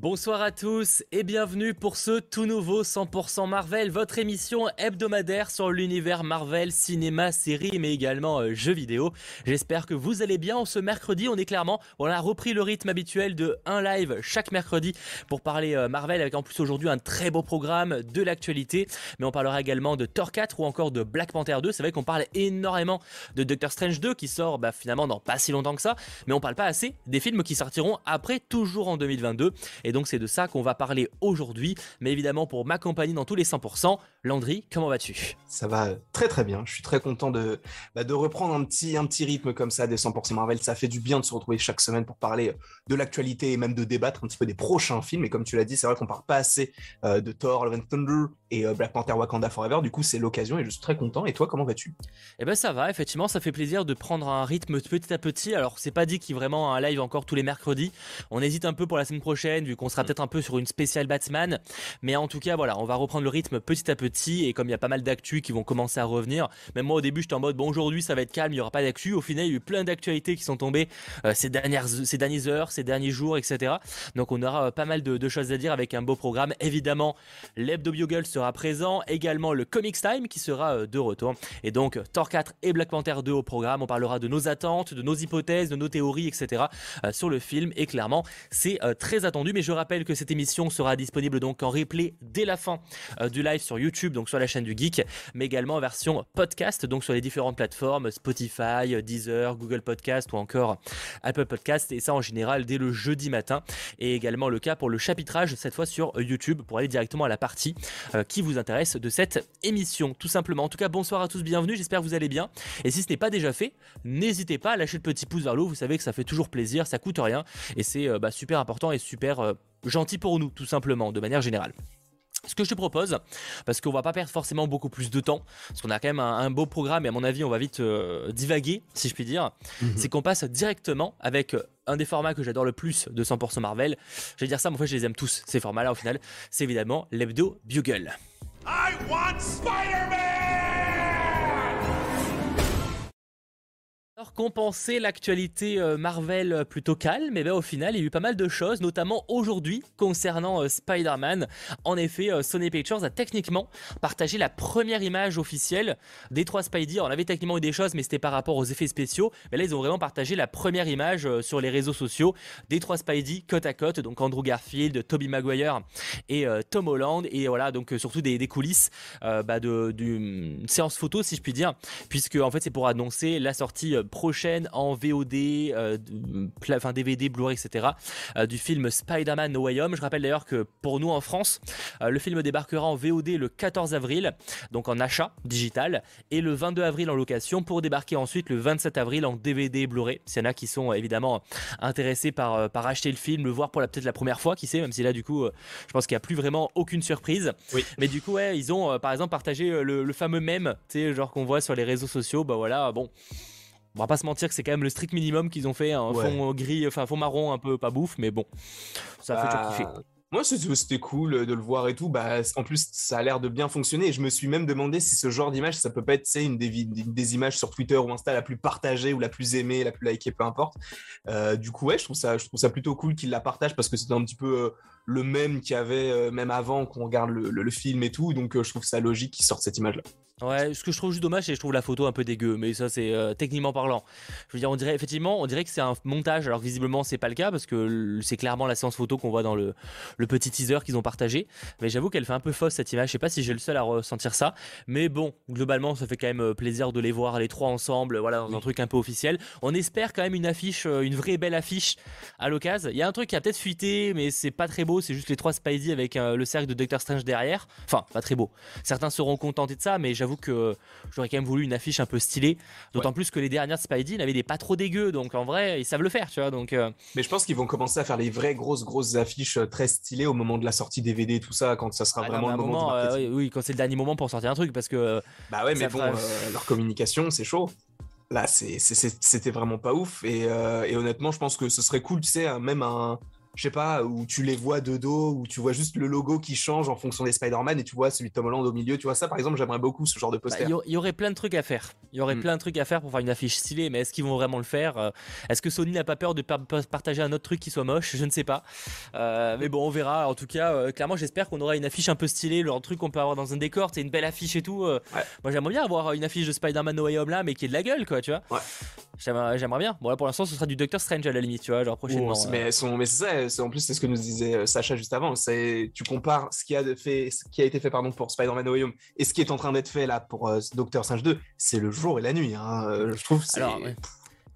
Bonsoir à tous et bienvenue pour ce tout nouveau 100% Marvel, votre émission hebdomadaire sur l'univers Marvel, cinéma, série, mais également euh, jeux vidéo. J'espère que vous allez bien. Ce mercredi, on est clairement, on a repris le rythme habituel de un live chaque mercredi pour parler euh, Marvel, avec en plus aujourd'hui un très beau programme de l'actualité. Mais on parlera également de Thor 4 ou encore de Black Panther 2. C'est vrai qu'on parle énormément de Doctor Strange 2 qui sort bah, finalement dans pas si longtemps que ça, mais on parle pas assez des films qui sortiront après, toujours en 2022. Et donc c'est de ça qu'on va parler aujourd'hui. Mais évidemment, pour m'accompagner dans tous les 100%, Landry, comment vas-tu? Ça va très très bien. Je suis très content de, bah, de reprendre un petit, un petit rythme comme ça des 100% Marvel. Ça fait du bien de se retrouver chaque semaine pour parler de l'actualité et même de débattre un petit peu des prochains films. Et comme tu l'as dit, c'est vrai qu'on parle pas assez euh, de Thor, Love Thunder et euh, Black Panther Wakanda Forever. Du coup, c'est l'occasion et je suis très content. Et toi, comment vas-tu? Eh ben ça va, effectivement, ça fait plaisir de prendre un rythme petit à petit. Alors, c'est pas dit qu'il y ait vraiment un live encore tous les mercredis. On hésite un peu pour la semaine prochaine, vu qu'on sera mm. peut-être un peu sur une spéciale Batman. Mais en tout cas, voilà, on va reprendre le rythme petit à petit. Et comme il y a pas mal d'actu qui vont commencer à revenir, même moi au début, j'étais en mode, bon, aujourd'hui, ça va être calme, il y aura pas d'actu. Au final, il y a eu plein d'actualités qui sont tombées euh, ces, dernières, ces dernières heures, ces derniers jours, etc. Donc, on aura euh, pas mal de, choses à dire avec un beau programme. Évidemment, l'hebdo Bugle sera présent. Également, le Comics Time qui sera euh, de retour. Et donc, Thor 4 et Black Panther 2 au programme. On parlera de nos attentes, de nos hypothèses, de nos théories, etc. sur le film. Et clairement, c'est très attendu. Mais je rappelle que cette émission sera disponible donc en replay dès la fin du live sur YouTube, donc sur la chaîne du Geek, mais également en version podcast, donc sur les différentes plateformes Spotify, Deezer, Google Podcast ou encore Apple Podcast. Et ça en général dès le jeudi matin. Et également le cas pour le chapitrage, cette fois sur YouTube, pour aller directement à la partie euh, qui vous intéresse de cette émission, tout simplement. En tout cas, bonsoir à tous, bienvenue. J'espère que vous allez bien. Et si ce n'est pas déjà fait, n'hésitez pas à lâcher le petit pouce vers le haut. Vous savez que ça fait toujours plaisir, ça coûte rien et c'est euh, bah, super important et super euh, gentil pour nous, tout simplement, de manière générale. Ce que je te propose, parce qu'on va pas perdre forcément beaucoup plus de temps, parce qu'on a quand même un, beau programme et à mon avis on va vite euh, divaguer, si je puis dire, mhm. c'est qu'on passe directement avec euh, un des formats que j'adore le plus de 100% Marvel. Je vais dire ça, mais en fait je les aime tous, ces formats-là au final, c'est évidemment l'hebdo Bugle. I want Alors compenser l'actualité euh, Marvel euh, plutôt calme, et bien au final il y a eu pas mal de choses, notamment aujourd'hui concernant euh, Spider-Man. En effet, Sony Pictures a techniquement partagé la première image officielle des trois Spidey. On avait techniquement eu des choses, mais c'était par rapport aux effets spéciaux. Mais là ils ont vraiment partagé la première image sur les réseaux sociaux des trois Spidey côte à côte, donc Andrew Garfield, Tobey Maguire et Tom Holland, et voilà donc surtout des, coulisses bah, d'une séance photo si je puis dire, puisque en fait c'est pour annoncer la sortie prochaine en VOD, euh, enfin DVD, Blu-ray, etc. Euh, du film Spider-Man No Way Home. Je rappelle d'ailleurs que pour nous en France, euh, le film débarquera en VOD le 14 avril, donc en achat digital, et le 22 avril en location pour débarquer ensuite le 27 avril en DVD Blu-ray. S'il y en a qui sont évidemment intéressés par, par acheter le film, le voir pour peut-être la première fois, qui sait, même si là du coup, je pense qu'il n'y a plus vraiment aucune surprise. Oui. Mais du coup, ouais, ils ont par exemple partagé le, le fameux mème, tu sais, genre qu'on voit sur les réseaux sociaux, bah voilà, bon on va pas se mentir que c'est quand même le strict minimum qu'ils ont fait, un fond gris, enfin fond marron un peu pas bouffe, mais bon, ça fait toujours kiffer. Bah, moi, c'était cool de le voir et tout. Bah, en plus, ça a l'air de bien fonctionner. Et je me suis même demandé si ce genre d'image, ça peut pas être une des, des, images sur Twitter ou Insta la plus partagée ou la plus aimée, la plus likée, peu importe. Euh, du coup, ouais, je trouve ça, je trouve ça plutôt cool qu'il la partage parce que c'est un petit peu euh, le même qu'il y avait euh, même avant qu'on regarde le, film et tout. Donc, je trouve ça logique qu'il sorte cette image-là. Ouais, ce que je trouve juste dommage, c'est que je trouve la photo un peu dégueu, mais ça c'est euh, techniquement parlant. Je veux dire, on dirait effectivement, on dirait que c'est un montage, alors visiblement c'est pas le cas parce que c'est clairement la séance photo qu'on voit dans le, le petit teaser qu'ils ont partagé. Mais j'avoue qu'elle fait un peu fausse cette image. Je sais pas si j'ai le seul à ressentir ça, mais bon, globalement ça fait quand même euh, plaisir de les voir les trois ensemble, voilà, dans un truc un peu officiel. On espère quand même une affiche, euh, une vraie belle affiche à l'occasion. Il y a un truc qui a peut-être fuité, mais c'est pas très beau. C'est juste les trois Spidey avec le cercle de Doctor Strange derrière. Enfin, pas très beau. Certains seront contentés de ça, mais j'avoue que j'aurais quand même voulu une affiche un peu stylée. D'autant plus que les dernières Spidey n'avaient des pas trop dégueux, donc en vrai, ils savent le faire, tu vois. Donc, euh. Mais je pense qu'ils vont commencer à faire les vraies grosses, grosses affiches euh, très stylées au moment de la sortie DVD et tout ça, quand ça sera ah vraiment le moment, euh, oui, quand c'est le dernier moment pour sortir un truc, parce que. Bah ouais, mais bon, leur communication, c'est chaud là c'était vraiment pas ouf et, et, honnêtement je pense que ce serait cool tu sais même un, je sais pas, où tu les vois de dos, où tu vois juste le logo qui change en fonction des Spider-Man et tu vois celui de Tom Holland au milieu. Tu vois ça, par exemple, j'aimerais beaucoup ce genre de Bah, poster. Il y, aurait plein de trucs à faire. Il y aurait Mm. plein de trucs à faire pour faire une affiche stylée, mais est-ce qu'ils vont vraiment le faire Euh, Est-ce que Sony n'a pas peur de par- par- partager un autre truc qui soit moche? Je ne sais pas. Euh, mais bon, on verra. En tout cas, euh, clairement, j'espère qu'on aura une affiche un peu stylée, le truc qu'on peut avoir dans un décor. C'est une belle affiche et tout. euh. Ouais. Moi, j'aimerais bien avoir une affiche de Spider-Man No Way Home là, mais qui est de la gueule, quoi, tu vois. Ouais. J'aimerais bien. Bon, là, pour l'instant, ce sera du Doctor Strange à la limite, tu vois, genre prochainement. Oh, euh. mais, sont- mais c'est ça, en plus c'est ce que nous disait euh, Sacha juste avant. C'est tu compares ce qui a fait, ce qui a été fait pardon pour Spider-Man No Way Home et ce qui est en train d'être fait là pour euh, Doctor Strange 2, c'est le jour et la nuit. hein. Euh, Je trouve. c'est- Alors, ouais.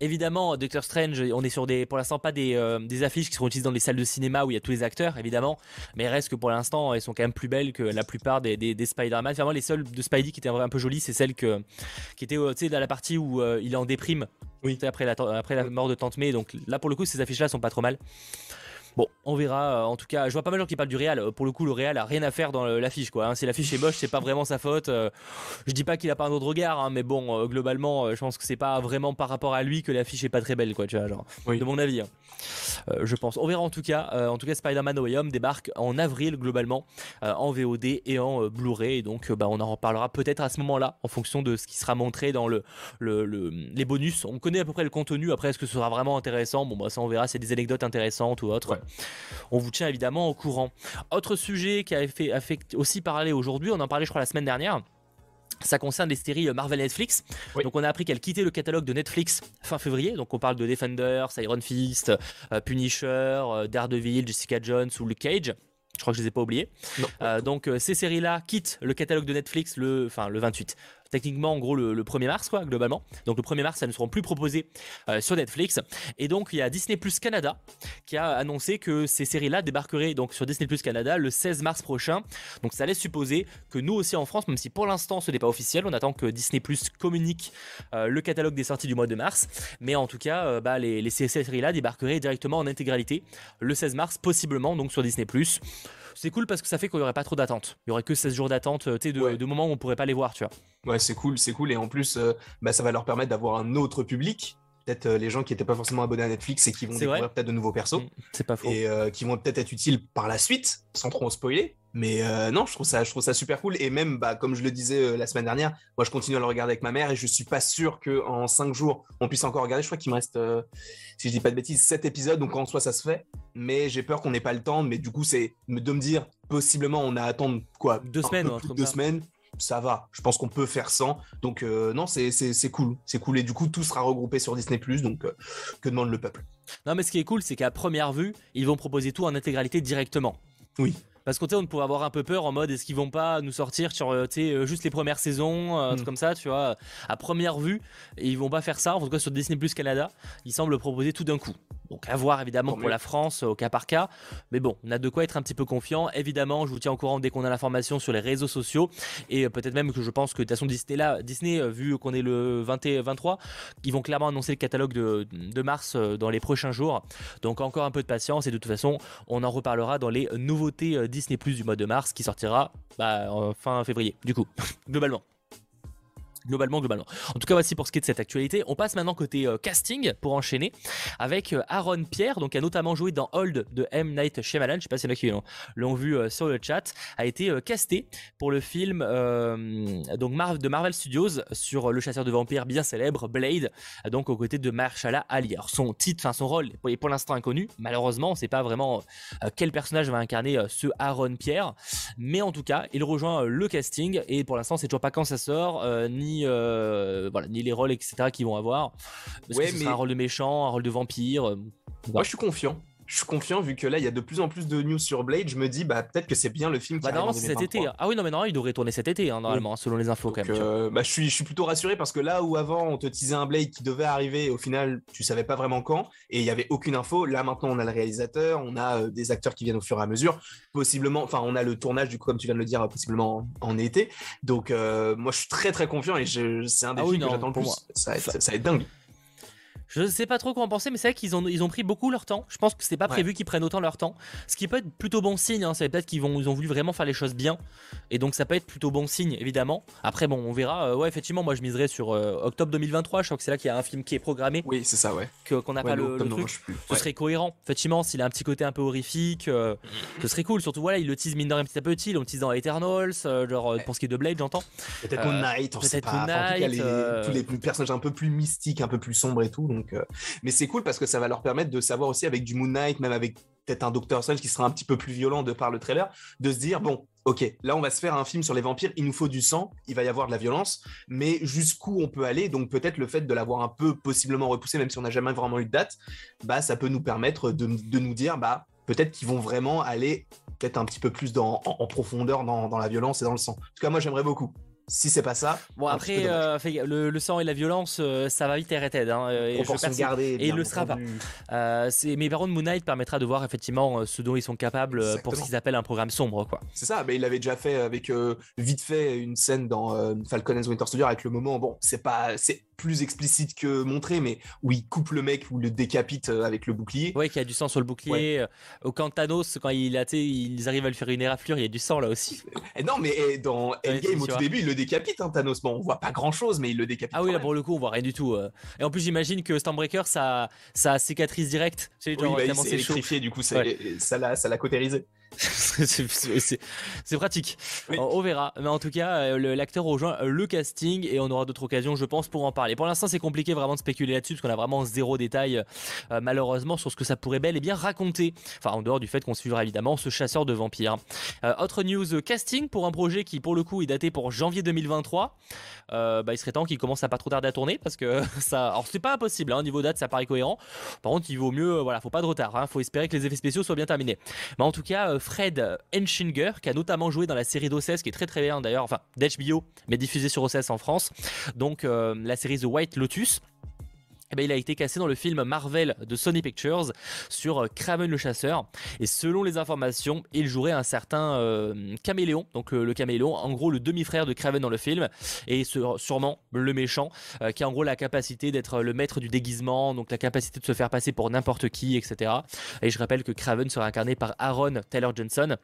Évidemment, Doctor Strange, on est sur des, pour l'instant pas des, euh, des affiches qui seront utilisées dans les salles de cinéma où il y a tous les acteurs, évidemment, mais reste que pour l'instant, elles sont quand même plus belles que la plupart des, des, des Spider-Man. Vraiment, les seules de Spidey qui étaient un peu jolies, c'est celles que, qui étaient, euh, tu sais, dans la partie où euh, il est en déprime, Oui. après la, après la mort de Tante May. Donc là, pour le coup, ces affiches-là sont pas trop mal. Bon, on verra. euh, En tout cas, je vois pas mal de gens qui parlent du Real. Euh, Pour le coup, le Real a rien à faire dans l'affiche, quoi. hein. Si l'affiche est moche, c'est pas vraiment sa faute. Euh, Je dis pas qu'il a pas un autre regard, hein, mais bon, globalement, je pense que c'est pas vraiment par rapport à lui que l'affiche est pas très belle, quoi. Tu vois, genre, Oui. de mon avis. hein. Euh, je pense. On verra en tout cas. Euh, en tout cas, Spider-Man Way Home débarque en avril globalement euh, en VOD et en Blu-ray. Et donc, bah, on en reparlera peut-être à ce moment-là en fonction de ce qui sera montré dans le, le- le- les bonus. On connaît à peu près le contenu. Après, est-ce que ce sera vraiment intéressant? Bon, bah, ça, on verra. C'est des anecdotes intéressantes ou autres. Ouais. On vous tient évidemment au courant. Autre sujet qui a fait, a fait aussi parler aujourd'hui, on en parlait, je crois, la semaine dernière. Ça concerne les séries euh, Marvel et Netflix. Oui. Donc on a appris qu'elle quittait le catalogue de Netflix fin février. Donc on parle de Defenders, Iron Fist, euh, Punisher, euh, Daredevil, Jessica Jones ou Luke Cage. Je crois que je les ai pas oubliés. Euh, donc ces séries-là quittent le catalogue de Netflix le, enfin, le 28. Techniquement, en gros, le, le 1er mars, quoi, globalement. Donc le 1er mars, elles ne seront plus proposées euh, sur Netflix. Et donc il y a Disney Plus Canada qui a annoncé que ces séries-là débarqueraient donc sur Disney Plus Canada le 16 mars prochain. Donc ça laisse supposer que nous aussi en France, même si pour l'instant ce n'est pas officiel, on attend que Disney Plus communique euh, le catalogue des sorties du mois de mars. Mais en tout cas, euh, bah, les, les ces séries-là débarqueraient directement en intégralité le 16 mars, possiblement donc sur Disney Plus. C'est cool parce que ça fait qu'il n'y aurait pas trop d'attente. Il y aurait que 16 jours d'attente, tu sais, de, Ouais. de moments où on pourrait pas les voir, tu vois. Ouais, c'est cool, c'est cool. Et en plus, euh, bah, ça va leur permettre d'avoir un autre public. Peut-être euh, les gens qui n'étaient pas forcément abonnés à Netflix et qui vont découvrir peut-être de nouveaux persos. Mm, C'est pas faux. et euh, qui vont peut-être être utiles par la suite, sans trop en spoiler. Mais non, je trouve ça, je trouve ça super cool. Et même, bah, comme je le disais la semaine dernière, moi, je continue à le regarder avec ma mère et je suis pas sûr que en cinq jours, on puisse encore regarder. Je crois qu'il me reste, si je dis pas de bêtises, sept épisodes. Donc en soi, ça se fait. Mais j'ai peur qu'on n'ait pas le temps. Mais du coup, c'est de me dire, possiblement, on a à attendre quoi Deux un semaines peu plus deux ça. semaines. Ça va, je pense qu'on peut faire sans. Donc euh, non, c'est cool, c'est cool. Et du coup, tout sera regroupé sur Disney+. Donc euh, que demande le peuple? Non, mais ce qui est cool, c'est qu'à première vue, ils vont proposer tout en intégralité directement. Oui. Parce qu'on on pourrait avoir un peu peur en mode est-ce qu'ils vont pas nous sortir sur euh, tu sais, juste les premières saisons, euh, Mm. comme ça, tu vois. À première vue, ils vont pas faire ça. En tout cas, sur Disney Plus Canada, ils semblent proposer tout d'un coup. Donc à voir évidemment pour la France euh, au cas par cas. Mais bon, on a de quoi être un petit peu confiant. Évidemment, je vous tiens au courant dès qu'on a l'information sur les réseaux sociaux. Et euh, peut-être même que je pense que de toute façon, Disney, là, Disney euh, vu qu'on est le 20 et 23, ils vont clairement annoncer le catalogue de, de mars dans les prochains jours. Donc encore un peu de patience et de toute façon, on en reparlera dans les nouveautés Disney Plus du mois de mars qui sortira bah, fin février, du coup, globalement. Globalement, globalement. En tout cas, voici pour ce qui est de cette actualité. On passe maintenant côté euh, casting pour enchaîner avec euh, Aaron Pierre, donc qui a notamment joué dans Hold de M. Night Shyamalan. Je sais pas si y en a qui l'ont- vu euh, sur le chat. A été casté pour le film donc de Marvel Studios sur le chasseur de vampires bien célèbre Blade, donc aux côtés de Mahershala Ali. Alors son titre, son rôle est pour l'instant inconnu. Malheureusement, on ne sait pas vraiment quel personnage va incarner ce Aaron Pierre, mais en tout cas, il rejoint le casting et pour l'instant, c'est toujours pas quand ça sort, euh, ni euh, voilà, ni les rôles etc qu'ils vont avoir. Est-ce Ouais, que ce mais- sera un rôle de méchant, un rôle de vampire euh, Moi, je suis confiant. Je suis confiant vu que là, il y a de plus en plus de news sur Blade. Je me dis, bah, peut-être que c'est bien le film qui Bah, c'est cet 2023. été. Ah oui, non, mais normalement, il devrait tourner cet été, hein, normalement, selon les infos Donc, quand même. euh, bah, je, suis, je suis plutôt rassuré parce que là où avant on te teasait un Blade qui devait arriver, au final tu savais pas vraiment quand et il y avait aucune info. Là maintenant on a le réalisateur, on a euh, des acteurs qui viennent au fur et à mesure. Possiblement, enfin on a le tournage du coup comme tu viens de le dire, possiblement en, en été. Donc euh, moi je suis très très confiant et je- c'est un des Ah oui, films non, que j'attends le pour plus. moi. Ça va, être, ça va être dingue. Je sais pas trop quoi en penser, mais c'est vrai qu'ils ont, ils ont pris beaucoup leur temps. Je pense que c'est pas prévu qu'ils prennent autant leur temps. Ce qui peut être plutôt bon signe. Hein. C'est peut-être qu'ils vont, ils ont voulu vraiment faire les choses bien. Et donc ça peut être plutôt bon signe, évidemment. Après, bon, on verra. Euh, ouais, effectivement, moi je miserais sur euh, octobre 2023. Je crois que c'est là qu'il y a un film qui est programmé. Oui, c'est ça, ouais. Qu'on n'a pas le, truc. Ce serait cohérent. Effectivement, s'il a un petit côté un peu horrifique, euh, ce serait cool. Surtout, voilà, il le tease mine de rien petit à petit. Il le tease dans Eternals, genre pour ce qui est de Blade, j'entends. Peut-être Moon Knight, on sait pas. tous les personnages un peu plus mystiques, un peu plus sombres et tout. Donc, mais c'est cool parce que ça va leur permettre de savoir aussi avec du Moon Knight, même avec peut-être un Doctor Strange qui sera un petit peu plus violent de par le trailer, de se dire bon, ok, là on va se faire un film sur les vampires, il nous faut du sang, il va y avoir de la violence, mais jusqu'où on peut aller, donc peut-être le fait de l'avoir un peu possiblement repoussé, même si on n'a jamais vraiment eu de date, bah ça peut nous permettre de, nous dire bah peut-être qu'ils vont vraiment aller peut-être un petit peu plus en, profondeur dans, dans la violence et dans le sang. En tout cas, moi j'aimerais beaucoup si c'est pas ça. Bon après, euh, le, sang et la violence, euh, ça va vite arrêter. Hein, euh, et, et il le sera pas. mais par contre, Moon Knight permettra de voir effectivement ce dont ils sont capables pour ce qu'ils appellent un programme sombre, quoi. C'est ça. Mais il avait déjà fait avec vite fait une scène dans Falcon and Winter Soldier avec le moment. Bon, c'est pas, c'est plus explicite que montré, mais où il coupe le mec ou le décapite avec le bouclier. Ouais, qui a du sang sur le bouclier. Au camp Thanos, quand il a, ils arrivent à lui faire une éraflure, il y a du sang là aussi. Et non, mais dans Endgame au tout début, il le décapite, hein, Thanos. Bon, on voit pas grand chose, mais il le décapite. Ah oui, là pour le coup, on voit rien du tout. Euh. Et en plus, j'imagine que Stormbreaker, ça, ça cicatrice directe. oui, bah, c'est électrifié, du coup, ça l'a cautérisé. c'est pratique. On, verra. Mais en tout cas, euh, l'acteur rejoint le casting et on aura d'autres occasions, je pense, pour en parler. Pour l'instant, c'est compliqué vraiment de spéculer là-dessus parce qu'on a vraiment zéro détail, euh, malheureusement, sur ce que ça pourrait bel et bien raconter. Enfin, en dehors du fait qu'on suivra évidemment ce chasseur de vampires. Euh, autre news casting pour un projet qui, pour le coup, est daté pour janvier 2023. bah, il serait temps qu'il commence à pas trop tarder à tourner parce que ça. Alors, c'est pas impossible, hein, niveau date, ça paraît cohérent. Par contre, il vaut mieux, voilà, faut pas de retard. Hein, faut espérer que les effets spéciaux soient bien terminés. Mais en tout cas, Fred Enschinger, qui a notamment joué dans la série d'OCS, qui est très très bien d'ailleurs, enfin d'HBO, mais diffusée sur OCS en France. Donc euh, la série The White Lotus. Eh ben, il a été cassé dans le film Marvel de Sony Pictures sur Kraven le chasseur. Et selon les informations, il jouerait un certain euh, caméléon, donc euh, le caméléon, en gros le demi-frère de Kraven dans le film, et sûrement le méchant, euh, qui a en gros la capacité d'être le maître du déguisement, donc la capacité de se faire passer pour n'importe qui, etc. Et je rappelle que Kraven sera incarné par Aaron Taylor Johnson,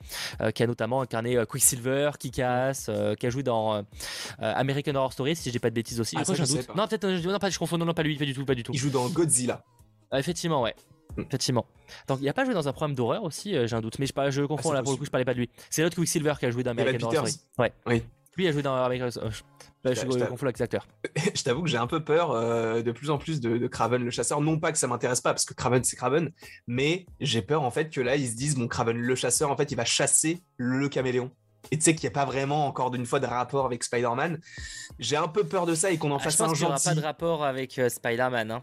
qui a notamment incarné Quicksilver, Kick-Ass, qui a joué dans American Horror Story, si j'ai pas de bêtises aussi. Ah, ça, je non, peut-être, non, pas, je confonds, non, pas lui, pas du tout, pas du tout. Il joue dans Godzilla. Ah, effectivement, ouais. Hmm. Effectivement. Donc, il a pas joué dans un programme d'horreur aussi, euh, j'ai un doute, mais je, pas, je confonds ah, là pour le coup, je parlais pas de lui. C'est l'autre Quicksilver qui a joué dans American Horror Story. Ouais. Oui. Lui a joué dans American Horror je, je, confonds avec acteurs. je t'avoue que j'ai un peu peur euh, de plus en plus de, de, Craven le chasseur. Non pas que ça m'intéresse pas, parce que Craven c'est Craven, mais j'ai peur en fait que là ils se disent, mon Craven le chasseur, en fait il va chasser le caméléon et tu sais qu'il n'y a pas vraiment encore d'une fois de rapport avec Spider-Man. J'ai un peu peur de ça et qu'on en ah, fasse un gentil. Il n'y aura pas de rapport avec euh, Spider-Man. Hein.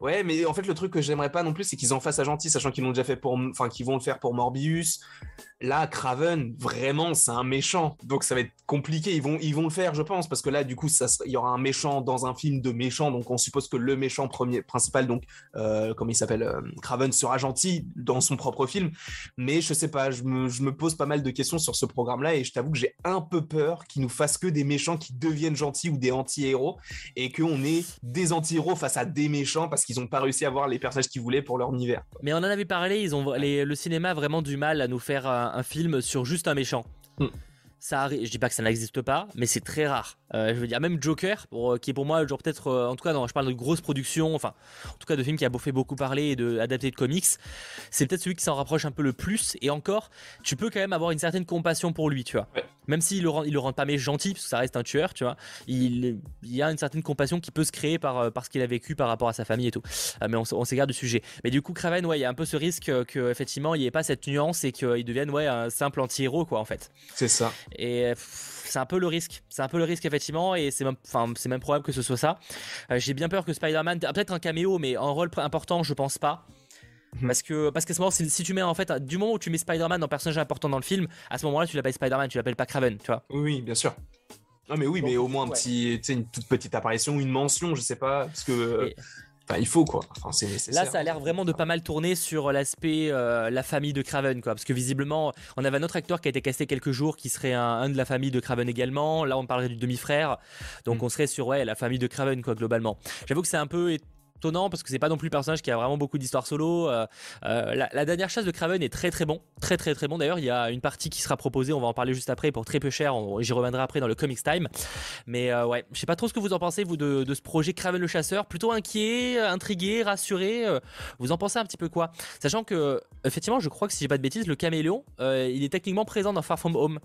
Ouais, mais en fait, le truc que j'aimerais pas non plus, c'est qu'ils en fassent un gentil, sachant qu'ils l'ont déjà fait pour, enfin, qu'ils vont le faire pour Morbius. Là, Craven, vraiment, c'est un méchant, donc ça va être compliqué. Ils vont, ils vont le faire, je pense, parce que là, du coup, ça, il y aura un méchant dans un film de méchant, donc on suppose que le méchant premier, principal, donc euh, comme il s'appelle, euh, Craven sera gentil dans son propre film. Mais je sais pas, je me, pose pas mal de questions sur ce programme-là, et je t'avoue que j'ai un peu peur qu'ils nous fassent que des méchants qui deviennent gentils ou des anti-héros, et qu'on ait des anti-héros face à des méchants parce qu'ils n'ont pas réussi à avoir les personnages qu'ils voulaient pour leur univers. Mais on en avait parlé, ils ont le cinéma a vraiment du mal à nous faire film sur juste un méchant. Hmm. Ça arrive, je dis pas que ça n'existe pas, mais c'est très rare. Euh, je veux dire, même Joker, pour, euh, qui est pour moi, genre peut-être, euh, en tout cas, je parle de grosses productions, enfin, en tout cas de films qui a fait beaucoup parler et de adapté de comics, c'est peut-être celui qui s'en rapproche un peu le plus. Et encore, tu peux quand même avoir une certaine compassion pour lui, tu vois. Même s'il le rend, il le rend pas mais gentil, parce que ça reste un tueur, tu vois. Il, il y a une certaine compassion qui peut se créer par, par ce qu'il a vécu par rapport à sa famille et tout. mais on, s'égare du sujet. Mais du coup, Craven, ouais, il y a un peu ce risque que, effectivement, il n'y ait pas cette nuance et qu'il devienne, ouais, un simple anti-héros, quoi, en fait. C'est ça. Et c'est un peu le risque. C'est un peu le risque effectivement, et c'est même, enfin, c'est même probable que ce soit ça. Euh, j'ai bien peur que Spider-Man, peut-être un caméo, mais un rôle important, je pense pas. Mhm. Parce que, parce qu'à ce moment, si, si, tu mets en fait, du moment où tu mets Spider-Man en personnage important dans le film, à ce moment-là, tu l'appelles Spider-Man, tu l'appelles pas Craven, tu vois. Oui, bien sûr. Non, mais oui, mais au moins un petit, une toute petite apparition, une mention, je sais pas, parce que il faut quoi. Là, ça a l'air vraiment de pas mal tourner sur l'aspect euh, la famille de Craven, quoi. Parce que visiblement, on avait un autre acteur qui a été casté quelques jours qui serait un, de la famille de Craven également. Là, on parlerait du demi-frère. Donc, mm. on serait sur ouais, la famille de Craven, quoi, globalement. J'avoue que c'est un peu étonnant parce que c'est pas non plus le personnage qui a vraiment beaucoup d'histoires solo. Euh, euh, la, dernière chasse de Craven est très très bon, très très très bon. D'ailleurs, il y a une partie qui sera proposée, on va en parler juste après pour très peu cher. J'y reviendrai après dans le Comics Time. Mais euh, ouais, je sais pas trop ce que vous en pensez vous de, ce projet Craven le chasseur. Plutôt inquiet, intrigué, rassuré. vous en pensez un petit peu quoi? Sachant que effectivement, je crois que si j'ai pas de bêtises, le caméléon, il est techniquement présent dans Far From Home.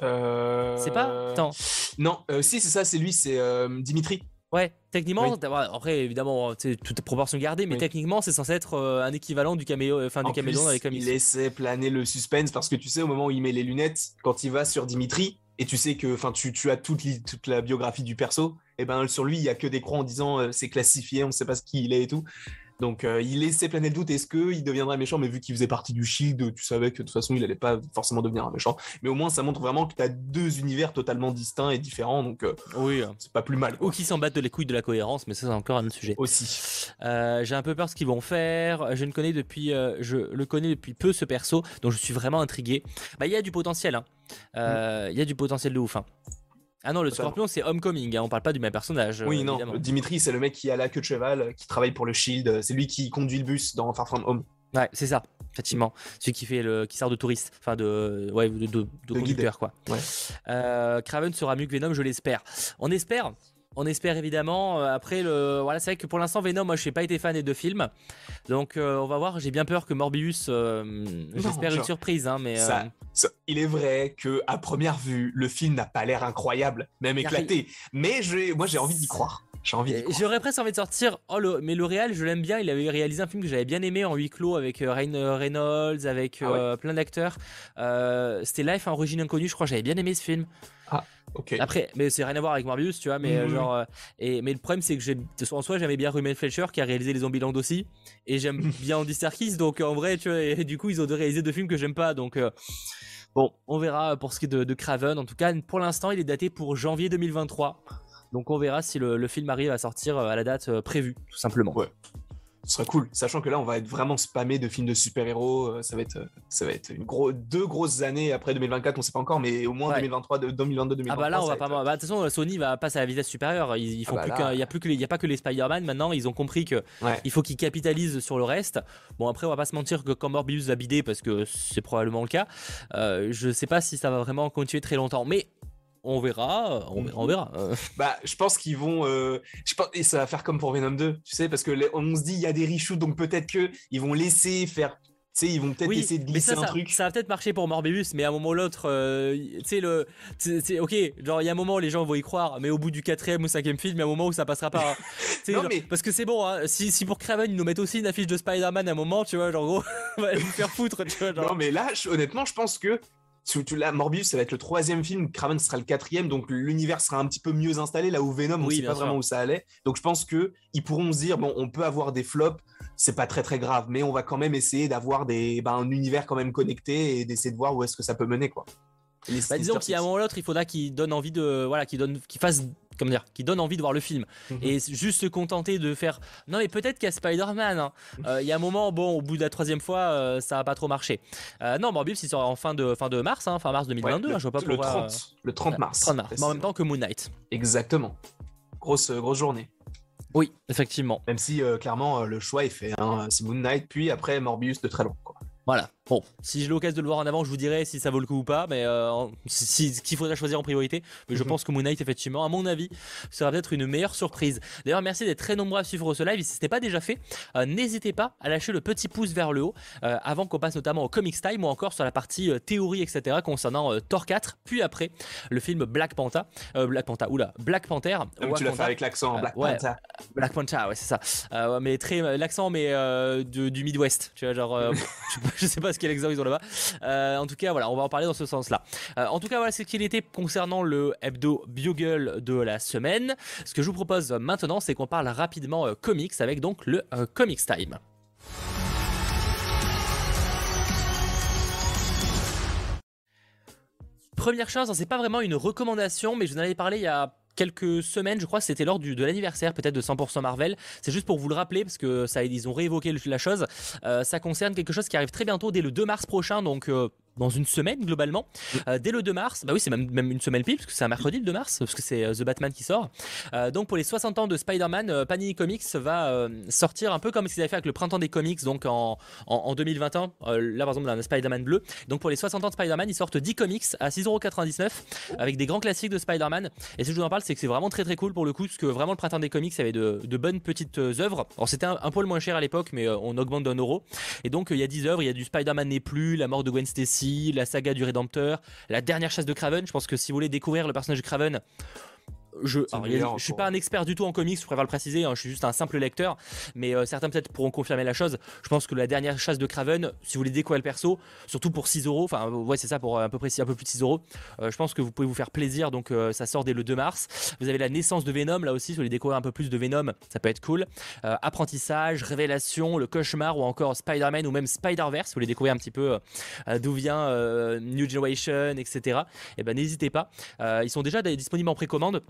C'est pas? Attends. Non, si c'est ça, c'est lui, c'est Dimitri. Ouais, techniquement, après évidemment, c'est toute proportion gardée, mais techniquement, c'est censé être euh, un équivalent du caméo, euh, enfin du caméléon dans les comics. Il laissait planer le suspense parce que tu sais, au moment où il met les lunettes, quand il va sur Dimitri, et tu sais que, enfin, tu, tu, as toute, toute, la biographie du perso, et ben sur lui, il y a que des croix en disant euh, c'est classifié, on ne sait pas ce qu'il est et tout. Donc euh, il laissait planer le doute, est-ce qu'il deviendrait méchant? Mais vu qu'il faisait partie du Shield, tu savais que de toute façon il n'allait pas forcément devenir un méchant. Mais au moins ça montre vraiment que tu as deux univers totalement distincts et différents, donc euh, oui, c'est pas plus mal. Ou qui s'en battent de les couilles de la cohérence, mais ça c'est encore un autre sujet. Aussi. Euh, j'ai un peu peur ce qu'ils vont faire. Je ne connais depuis, je le connais depuis peu ce perso, donc je suis vraiment intrigué. Bah il y a du potentiel, hein. mm. il y a du potentiel de ouf. Hein. Ah non, le Scorpion, c'est Homecoming, hein, on parle pas du même personnage. Oui, non, Dimitri, c'est le mec qui a la queue de cheval, qui travaille pour le Shield, c'est lui qui conduit le bus dans Far From Home. Ouais, c'est ça, effectivement. Celui qui fait le, qui sort de touriste, enfin de, ouais, de, de, conducteur, quoi. Ouais. Euh, Craven sera mieux que Venom, je l'espère. On espère, on espère évidemment. Euh, après, le, voilà, c'est vrai que pour l'instant, Venom, moi, je n'ai pas été fan des deux films. Donc, euh, on va voir. J'ai bien peur que Morbius. Euh, j'espère une surprise, hein, mais. il est vrai que à première vue, le film n'a pas l'air incroyable, même éclaté. Mais moi, j'ai envie d'y croire. J'aurais presque envie de sortir. Oh, le, mais le réal, je l'aime bien. Il avait réalisé un film que j'avais bien aimé en huis clos avec Reynolds, avec ah plein d'acteurs. C'était Life en origine inconnue, je crois. J'avais bien aimé ce film. Ah, ok. Après, mais c'est rien à voir avec Morbius, tu vois. Mais euh, genre, euh, et mais le problème c'est que j'ai, en soi, j'aimais bien Ruben Fletcher qui a réalisé les Zombieland aussi, et j'aime bien Andy Serkis. Donc en vrai, tu vois, et, du coup, ils ont réalisé deux films que j'aime pas. Donc euh, bon, on verra pour ce qui est de, Craven. En tout cas, pour l'instant, il est daté pour janvier 2023. Donc on verra si le, le film arrive à sortir à la date prévue, tout simplement. Ouais ce serait cool, sachant que là on va être vraiment spammé de films de super-héros, euh, ça va être ça va être une gros, deux grosses années après 2024, on sait pas encore, mais au moins 2023, 2022, 2023. Ah bah là on va pas, bah, de toute façon Sony va passer à la vitesse supérieure, ils, ah font bah plus il y a plus que il y a pas que les Spider-Man maintenant, ils ont compris que il faut qu'ils capitalisent sur le reste. Bon après on va pas se mentir que quand Morbius va bider parce que c'est probablement le cas, euh, je sais pas si ça va vraiment continuer très longtemps, mais on verra, on, verra. bah, je pense qu'ils vont, euh, je pense, et ça va faire comme pour Venom 2, tu sais, parce que on se dit il y a des reshoots, donc peut-être que ils vont laisser faire tu sais, ils vont peut-être essayer de glisser un truc. Ça va peut-être marcher pour Morbius, mais à un moment ou l'autre, euh, tu sais, le, c'est ok, genre il y a un moment où les gens vont y croire, mais au bout du quatrième ou cinquième film, il y a un moment où ça passera pas. non, mais... Parce que c'est bon, hein, si, si, pour Craven ils nous mettent aussi une affiche de Spider-Man à un moment, tu vois, genre gros, on va nous faire foutre, tu vois. Non, mais là, honnêtement, je pense que tu, là, Morbius, ça va être le troisième film, Craven sera le quatrième, donc l'univers sera un petit peu mieux installé, là où Venom, on ne sait pas vraiment où ça allait. Donc je pense que ils pourront se dire, bon, on peut avoir des flops, c'est pas très très grave, mais on va quand même essayer d'avoir des, ben, un univers quand même connecté et d'essayer de voir où est-ce que ça peut mener, quoi. Bah, disons qu'il y a un moment ou l'autre, il faudra qu'il donne envie de, voilà, qu'il donne, qu'il fasse comment dire, qui donne envie de voir le film. Mhm. Et juste se contenter de faire. Non, mais peut-être qu'à Spider-Man, hein. euh, il y a un moment, bon, au bout de la troisième fois, euh, ça va pas trop marcher. Euh, non, Morbius, il sera en fin de, fin de mars, hein, fin mars 2022. Hein, je vois pas le 30, le 30 mars. 30 mars, mais en même temps que Moon Knight. Exactement. Grosse, grosse journée. Oui, effectivement. Même si, clairement, le choix est fait. C'est Moon Knight, puis après Morbius de très long. Quoi. Voilà. Bon, si j'ai l'occasion de le voir en avant, je vous dirai si ça vaut le coup ou pas, mais euh, si, qu'il faudrait choisir en priorité. Mais je mhm. pense que Moon Knight, effectivement, à mon avis, sera peut-être une meilleure surprise. D'ailleurs, merci d'être très nombreux à suivre ce live. Si ce n'est pas déjà fait, euh, n'hésitez pas à lâcher le petit pouce vers le haut euh, avant qu'on passe notamment au Comics Time ou encore sur la partie théorie, etc. concernant Thor 4, puis après le film Black Panther. Black Panther, oula, Black Panther. tu l'as fait avec l'accent Black Panther. Black Panther, ouais, c'est ça. mais très l'accent, mais du Midwest. Tu vois, genre, je, sais pas ce qu'est l'exemple ils ont là-bas. Euh, en tout cas, voilà, on va en parler dans ce sens-là. Euh, en tout cas, voilà ce qu'il était concernant le hebdo Bugle de la semaine. Ce que je vous propose maintenant, c'est qu'on parle rapidement euh, comics avec donc le Comics Time. Première chose, c'est pas vraiment une recommandation, mais je vous en avais parlé il y a quelques semaines, je crois que c'était lors du, de l'anniversaire peut-être de 100% Marvel. C'est juste pour vous le rappeler parce que ça ils ont réévoqué la chose. Euh, ça concerne quelque chose qui arrive très bientôt dès le 2 mars prochain, donc euh, dans une semaine globalement. dès le 2 mars, bah oui, c'est même, même une semaine pile, parce que c'est un mercredi le 2 mars, parce que c'est The Batman qui sort. donc pour les 60 ans de Spider-Man, Panini Comics va sortir un peu comme ce qu'ils avaient fait avec le printemps des comics, donc en, en, 2021. là par exemple, un Spider-Man bleu. Donc pour les 60 ans de Spider-Man, ils sortent 10 comics à 6,99€ avec des grands classiques de Spider-Man. Et si je vous en parle, c'est que c'est vraiment très très cool pour le coup, parce que vraiment le printemps des comics avait de, de bonnes petites œuvres. Alors c'était un, peu le moins cher à l'époque, mais on augmente d'un euro. Et donc il y a 10 œuvres, il y a du Spider-Man n'est plus, la mort de Gwen Stacy, la saga du Rédempteur, la dernière chasse de Craven. Je pense que si vous voulez découvrir le personnage de Craven, je, je suis pas un expert du tout en comics, je préfère le préciser, hein, je suis juste un simple lecteur, mais euh, certains peut-être pourront confirmer la chose. Je pense que la dernière chasse de Craven, si vous voulez découvrir le perso, surtout pour 6 euros, enfin ouais c'est ça pour un peu précis, un peu plus de 6 euros, euh, je pense que vous pouvez vous faire plaisir, donc euh, ça sort dès le 2 mars. Vous avez la naissance de Venom là aussi, si vous voulez découvrir un peu plus de Venom, ça peut être cool. apprentissage, révélation, le cauchemar ou encore Spider-Man ou même Spider-Verse, si vous voulez découvrir un petit peu d'où vient New Generation, etc. Et eh ben n'hésitez pas. ils sont déjà disponibles en précommande.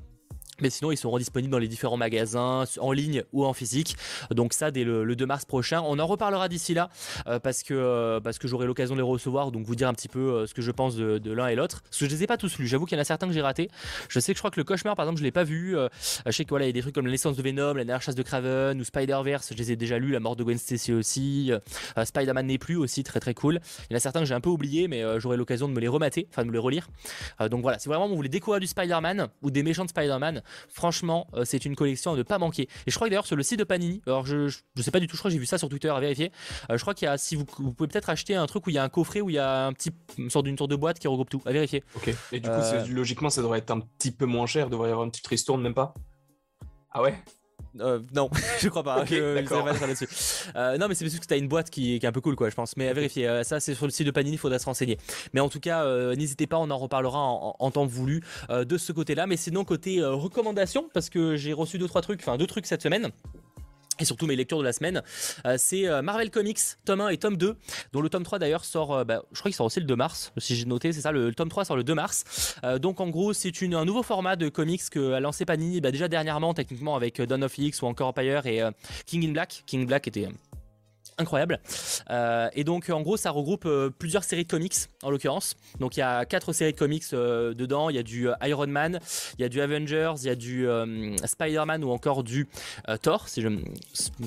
Mais sinon, ils seront disponibles dans les différents magasins, en ligne ou en physique. Donc ça, dès le, 2 mars prochain. On en reparlera d'ici là, euh, parce que, euh, que j'aurai l'occasion de les recevoir, donc vous dire un petit peu euh, ce que je pense de, l'un et l'autre. Parce que je les ai pas tous lus. J'avoue qu'il y en a certains que j'ai ratés. Je sais que je crois que le cauchemar, par exemple, je l'ai pas vu. je sais que voilà, il y a des trucs comme la naissance de Venom, la dernière chasse de Craven ou Spider-Verse. Je les ai déjà lus. La mort de Gwen Stacy aussi. Spider-Man n'est plus aussi, très très cool. Il y en a certains que j'ai un peu oublié, mais j'aurai l'occasion de me les remater, enfin de me les relire. donc voilà, si vraiment vous voulez découvrir du Spider-Man ou des méchants de Spider-Man, franchement, euh, c'est une collection à ne pas manquer. Et je crois que d'ailleurs sur le site de Panini, alors je, je, sais pas du tout, je crois que j'ai vu ça sur Twitter à vérifier. Euh, je crois qu'il y a, si vous, pouvez peut-être acheter un truc où il y a un coffret où il y a un petit, une sorte d'une tour de boîte qui regroupe tout, à vérifier. Ok. Et du coup, euh, logiquement, ça devrait être un petit peu moins cher, devrait y avoir une petite ristourne, même pas? Ah ouais? Euh, non, je crois pas. Euh, non, mais c'est parce que tu as une boîte qui, est un peu cool, quoi, je pense. Mais à vérifier. Euh, ça, c'est sur le site de Panini, il faudra se renseigner. Mais en tout cas, n'hésitez pas, on en reparlera en, temps voulu de ce côté-là. Mais sinon, côté recommandation, parce que j'ai reçu deux, trois trucs, enfin deux trucs cette semaine et surtout mes lectures de la semaine, euh, c'est euh, Marvel Comics, tome 1 et tome 2, dont le tome 3 d'ailleurs sort, euh, bah, je crois qu'il sort aussi le 2 mars, si j'ai noté, c'est ça, le, tome 3 sort le 2 mars. donc en gros, c'est un nouveau format de comics que a lancé Panini bah, déjà dernièrement, techniquement, avec Dawn of X ou encore Empire et King in Black. King Black était incroyable. Euh, et donc en gros ça regroupe euh, plusieurs séries de comics en l'occurrence. Donc il y a quatre séries de comics euh, dedans. Il y a du Iron Man, il y a du Avengers, il y a du Spider-Man ou encore du Thor. Si je...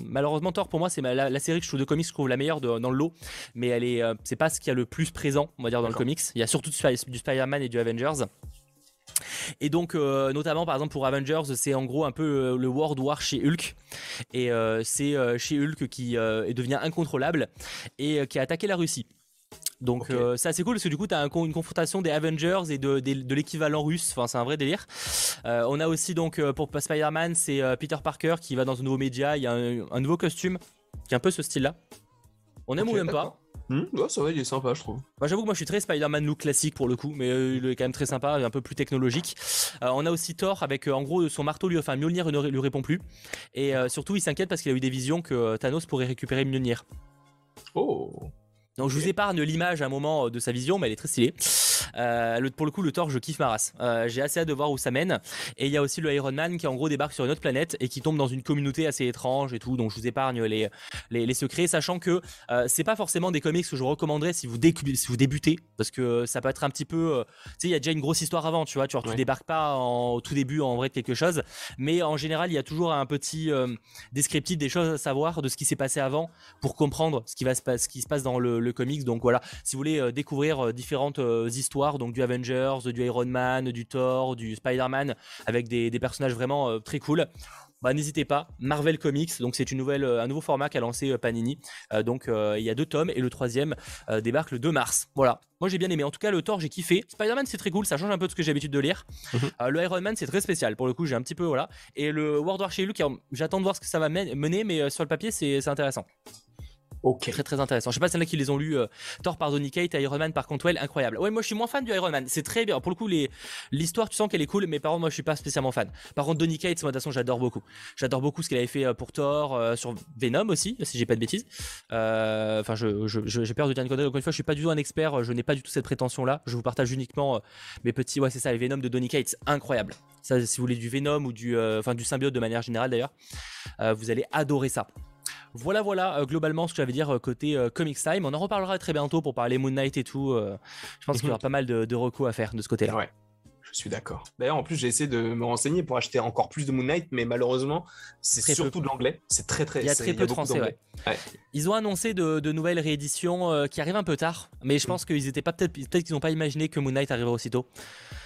Malheureusement Thor pour moi c'est la, série que je trouve de comics je trouve la meilleure dans le lot. Mais elle est c'est pas ce qu'il y a le plus présent on va dire dans le comics. Il y a surtout du, du Spider-Man et du Avengers. Et donc, euh, notamment par exemple pour Avengers, c'est en gros un peu euh, le World War chez Hulk. Et euh, c'est chez Hulk qui devient incontrôlable et qui a attaqué la Russie. Donc c'est assez cool parce que du coup tu as une confrontation des Avengers et de, l'équivalent russe, enfin c'est un vrai délire. on a aussi donc pour Spider-Man c'est Peter Parker qui va dans un nouveau média, il y a un, nouveau costume qui est un peu ce style là. On aime ou on pas Hmm, ouais, ça va, il est sympa, je trouve. Bah, J'avoue que moi je suis très Spider-Man look classique pour le coup, mais euh, il est quand même très sympa, un peu plus technologique. Euh, on a aussi Thor avec euh, en gros son marteau, lui, enfin Mjolnir ne lui répond plus. Et surtout, il s'inquiète parce qu'il a eu des visions que Thanos pourrait récupérer Mjolnir. Oh donc je vous épargne l'image à un moment de sa vision, mais elle est très stylée. Euh, pour le coup, le Thor, je kiffe ma race. Euh, j'ai assez hâte de voir où ça mène. Et il y a aussi le Iron Man qui en gros débarque sur une autre planète et qui tombe dans une communauté assez étrange et tout. Donc je vous épargne les, les, secrets, sachant que euh, c'est pas forcément des comics que je recommanderais si vous, si vous débutez, parce que ça peut être un petit peu. tu sais, il y a déjà une grosse histoire avant, tu vois. Tu, ne débarques pas au tout début en vrai de quelque chose, mais en général, il y a toujours un petit descriptif des choses à savoir de ce qui s'est passé avant pour comprendre ce qui, va se, ce qui se passe dans le, le comics. Donc voilà, si vous voulez découvrir différentes histoires donc du Avengers, du Iron Man, du Thor, du Spider-Man, avec des, personnages vraiment euh, très cool. Bah, n'hésitez pas, Marvel Comics, donc c'est une nouvelle, euh, un nouveau format qu'a lancé euh, Panini. donc il y a deux tomes et le troisième débarque le 2 mars. Voilà, moi j'ai bien aimé. En tout cas, le Thor j'ai kiffé. Spider-Man c'est très cool, ça change un peu de ce que j'ai l'habitude de lire. Mhm. le Iron Man c'est très spécial. Pour le coup, j'ai un petit peu voilà. Et le World War chez Luke, j'attends de voir ce que ça va mener, mais sur le papier c'est intéressant. Ok. Très très intéressant. Je sais pas si y en a qui les ont lus. Euh, Thor par Donny Kate, Iron Man par Cantwell, incroyable. Ouais, moi je suis moins fan du Iron Man. C'est très bien. Pour le coup, l'histoire, tu sens qu'elle est cool, mais par contre, moi je suis pas spécialement fan. Par contre, Donny Kate, moi de toute façon, j'adore beaucoup. J'adore beaucoup ce qu'elle avait fait euh, pour Thor, euh, sur Venom aussi, si j'ai pas de bêtises. Enfin, j'ai peur de dire une connerie. Encore une fois, je suis pas du tout un expert. Je n'ai pas du tout cette prétention là. Je vous partage uniquement mes petits. Ouais, c'est ça, les Venom de Donny Kate, incroyable. Ça, si vous voulez du Venom ou du, enfin du symbiote de manière générale d'ailleurs, vous allez adorer ça. Voilà, voilà, globalement ce que j'avais dire côté Comics Time. On en reparlera très bientôt pour parler Moon Knight et tout. je pense qu'il y aura pas mal de, de recours à faire de ce côté-là. Ouais. Je suis d'accord. D'ailleurs, en plus, j'ai essayé de me renseigner pour acheter encore plus de Moon Knight, mais malheureusement, c'est surtout de l'anglais. C'est très très. Il y a très peu de français. Ouais. Ils ont annoncé de, nouvelles rééditions euh, qui arrivent un peu tard, mais je pense qu'ils étaient pas peut-être peut-être qu'ils n'ont pas imaginé que Moon Knight arriverait aussitôt.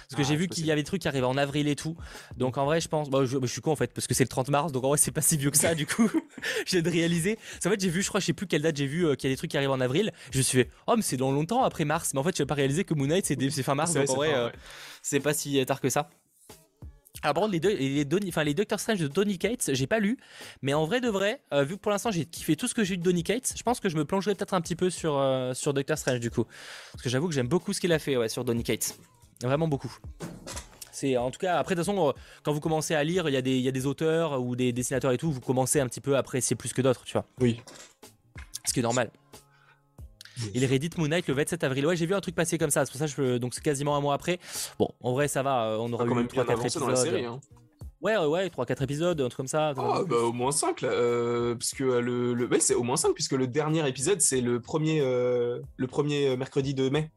Parce que ah, j'ai vu qu'il y avait des trucs qui arrivaient en avril et tout. Donc en vrai, je pense. Bah, je, suis con en fait, parce que c'est le 30 mars. Donc en vrai, c'est pas si vieux que ça, du coup. j'ai de réaliser. En fait, j'ai vu, je crois, je sais plus quelle date j'ai vu euh, qu'il y a des trucs qui arrivent en avril. Je me suis fait, oh, mais c'est dans longtemps après mars. Mais en fait, je n'ai pas réalisé que Moon Knight, c'est fin mars. Donc en vrai, euh, c'est pas si tard que ça. Alors, les, deux, les, enfin, les Doctor Strange de Donny Cates, j'ai pas lu, mais en vrai de vrai, euh, vu que pour l'instant j'ai kiffé tout ce que j'ai eu de Donny Cates, je pense que je me plongerai peut-être un petit peu sur, sur Doctor Strange du coup. Parce que j'avoue que j'aime beaucoup ce qu'il a fait ouais, sur Donny Cates. Vraiment beaucoup. C'est en tout cas après de toute façon euh, quand vous commencez à lire, il y a des il y a des auteurs ou des dessinateurs et tout, vous commencez un petit peu à apprécier plus que d'autres, tu vois. Oui. Ce qui est normal. Il réédite Moon Knight le 27 avril. Ouais, j'ai vu un truc passer comme ça. C'est pour ça que je... donc c'est quasiment un mois après. Bon, en vrai, ça va. Euh, on aura eu 3 4 épisodes. Dans la série, hein. Ouais, ouais, 3-4 épisodes, un truc comme ça. Ah, bah, au moins 5, là. Euh, parce que le. le... c'est au moins 5, puisque le dernier épisode, c'est le premier, le premier mercredi de mai.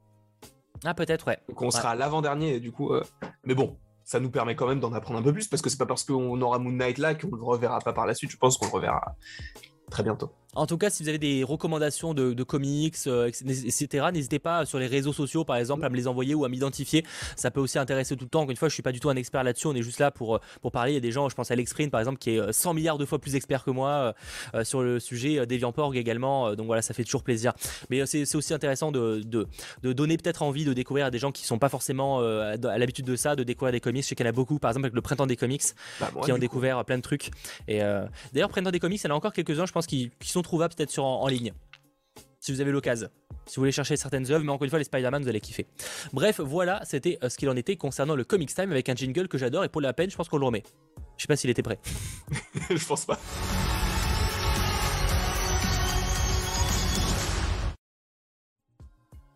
Ah, peut-être, ouais. Donc on sera l'avant-dernier, du coup. Euh, mais bon, ça nous permet quand même d'en apprendre un peu plus parce que c'est pas parce qu'on aura Moon Knight là qu'on le reverra pas par la suite. Je pense qu'on le reverra très bientôt. En tout cas, si vous avez des recommandations de, comics, euh, etc., n'hésitez pas sur les réseaux sociaux, par exemple, à me les envoyer ou à m'identifier. Ça peut aussi intéresser tout le temps. Encore une fois, je suis pas du tout un expert là-dessus. On est juste là pour, euh, pour parler. Il y a des gens, je pense à Alexprint, par exemple, qui est 100 euh, milliards de fois plus expert que moi sur le sujet. Deviantporg également. donc voilà, ça fait toujours plaisir. Mais c'est aussi intéressant de, de, donner peut-être envie de découvrir à des gens qui sont pas forcément à l'habitude de ça, de découvrir des comics. Je sais qu'il y en a beaucoup, par exemple, avec le Printemps des comics, bah, qui ont découvert plein de trucs. Et d'ailleurs, Printemps des comics, il y en a encore quelques-uns, je pense, qui, qui sont trouvables peut-être sur en, ligne. Si vous avez l'occasion. Si vous voulez chercher certaines œuvres, mais encore une fois, les Spider-Man, vous allez kiffer. Bref, voilà, c'était euh, ce qu'il en était concernant le Comics Time avec un jingle que j'adore et pour la peine, je pense qu'on le remet. Je sais pas s'il était prêt. je pense pas.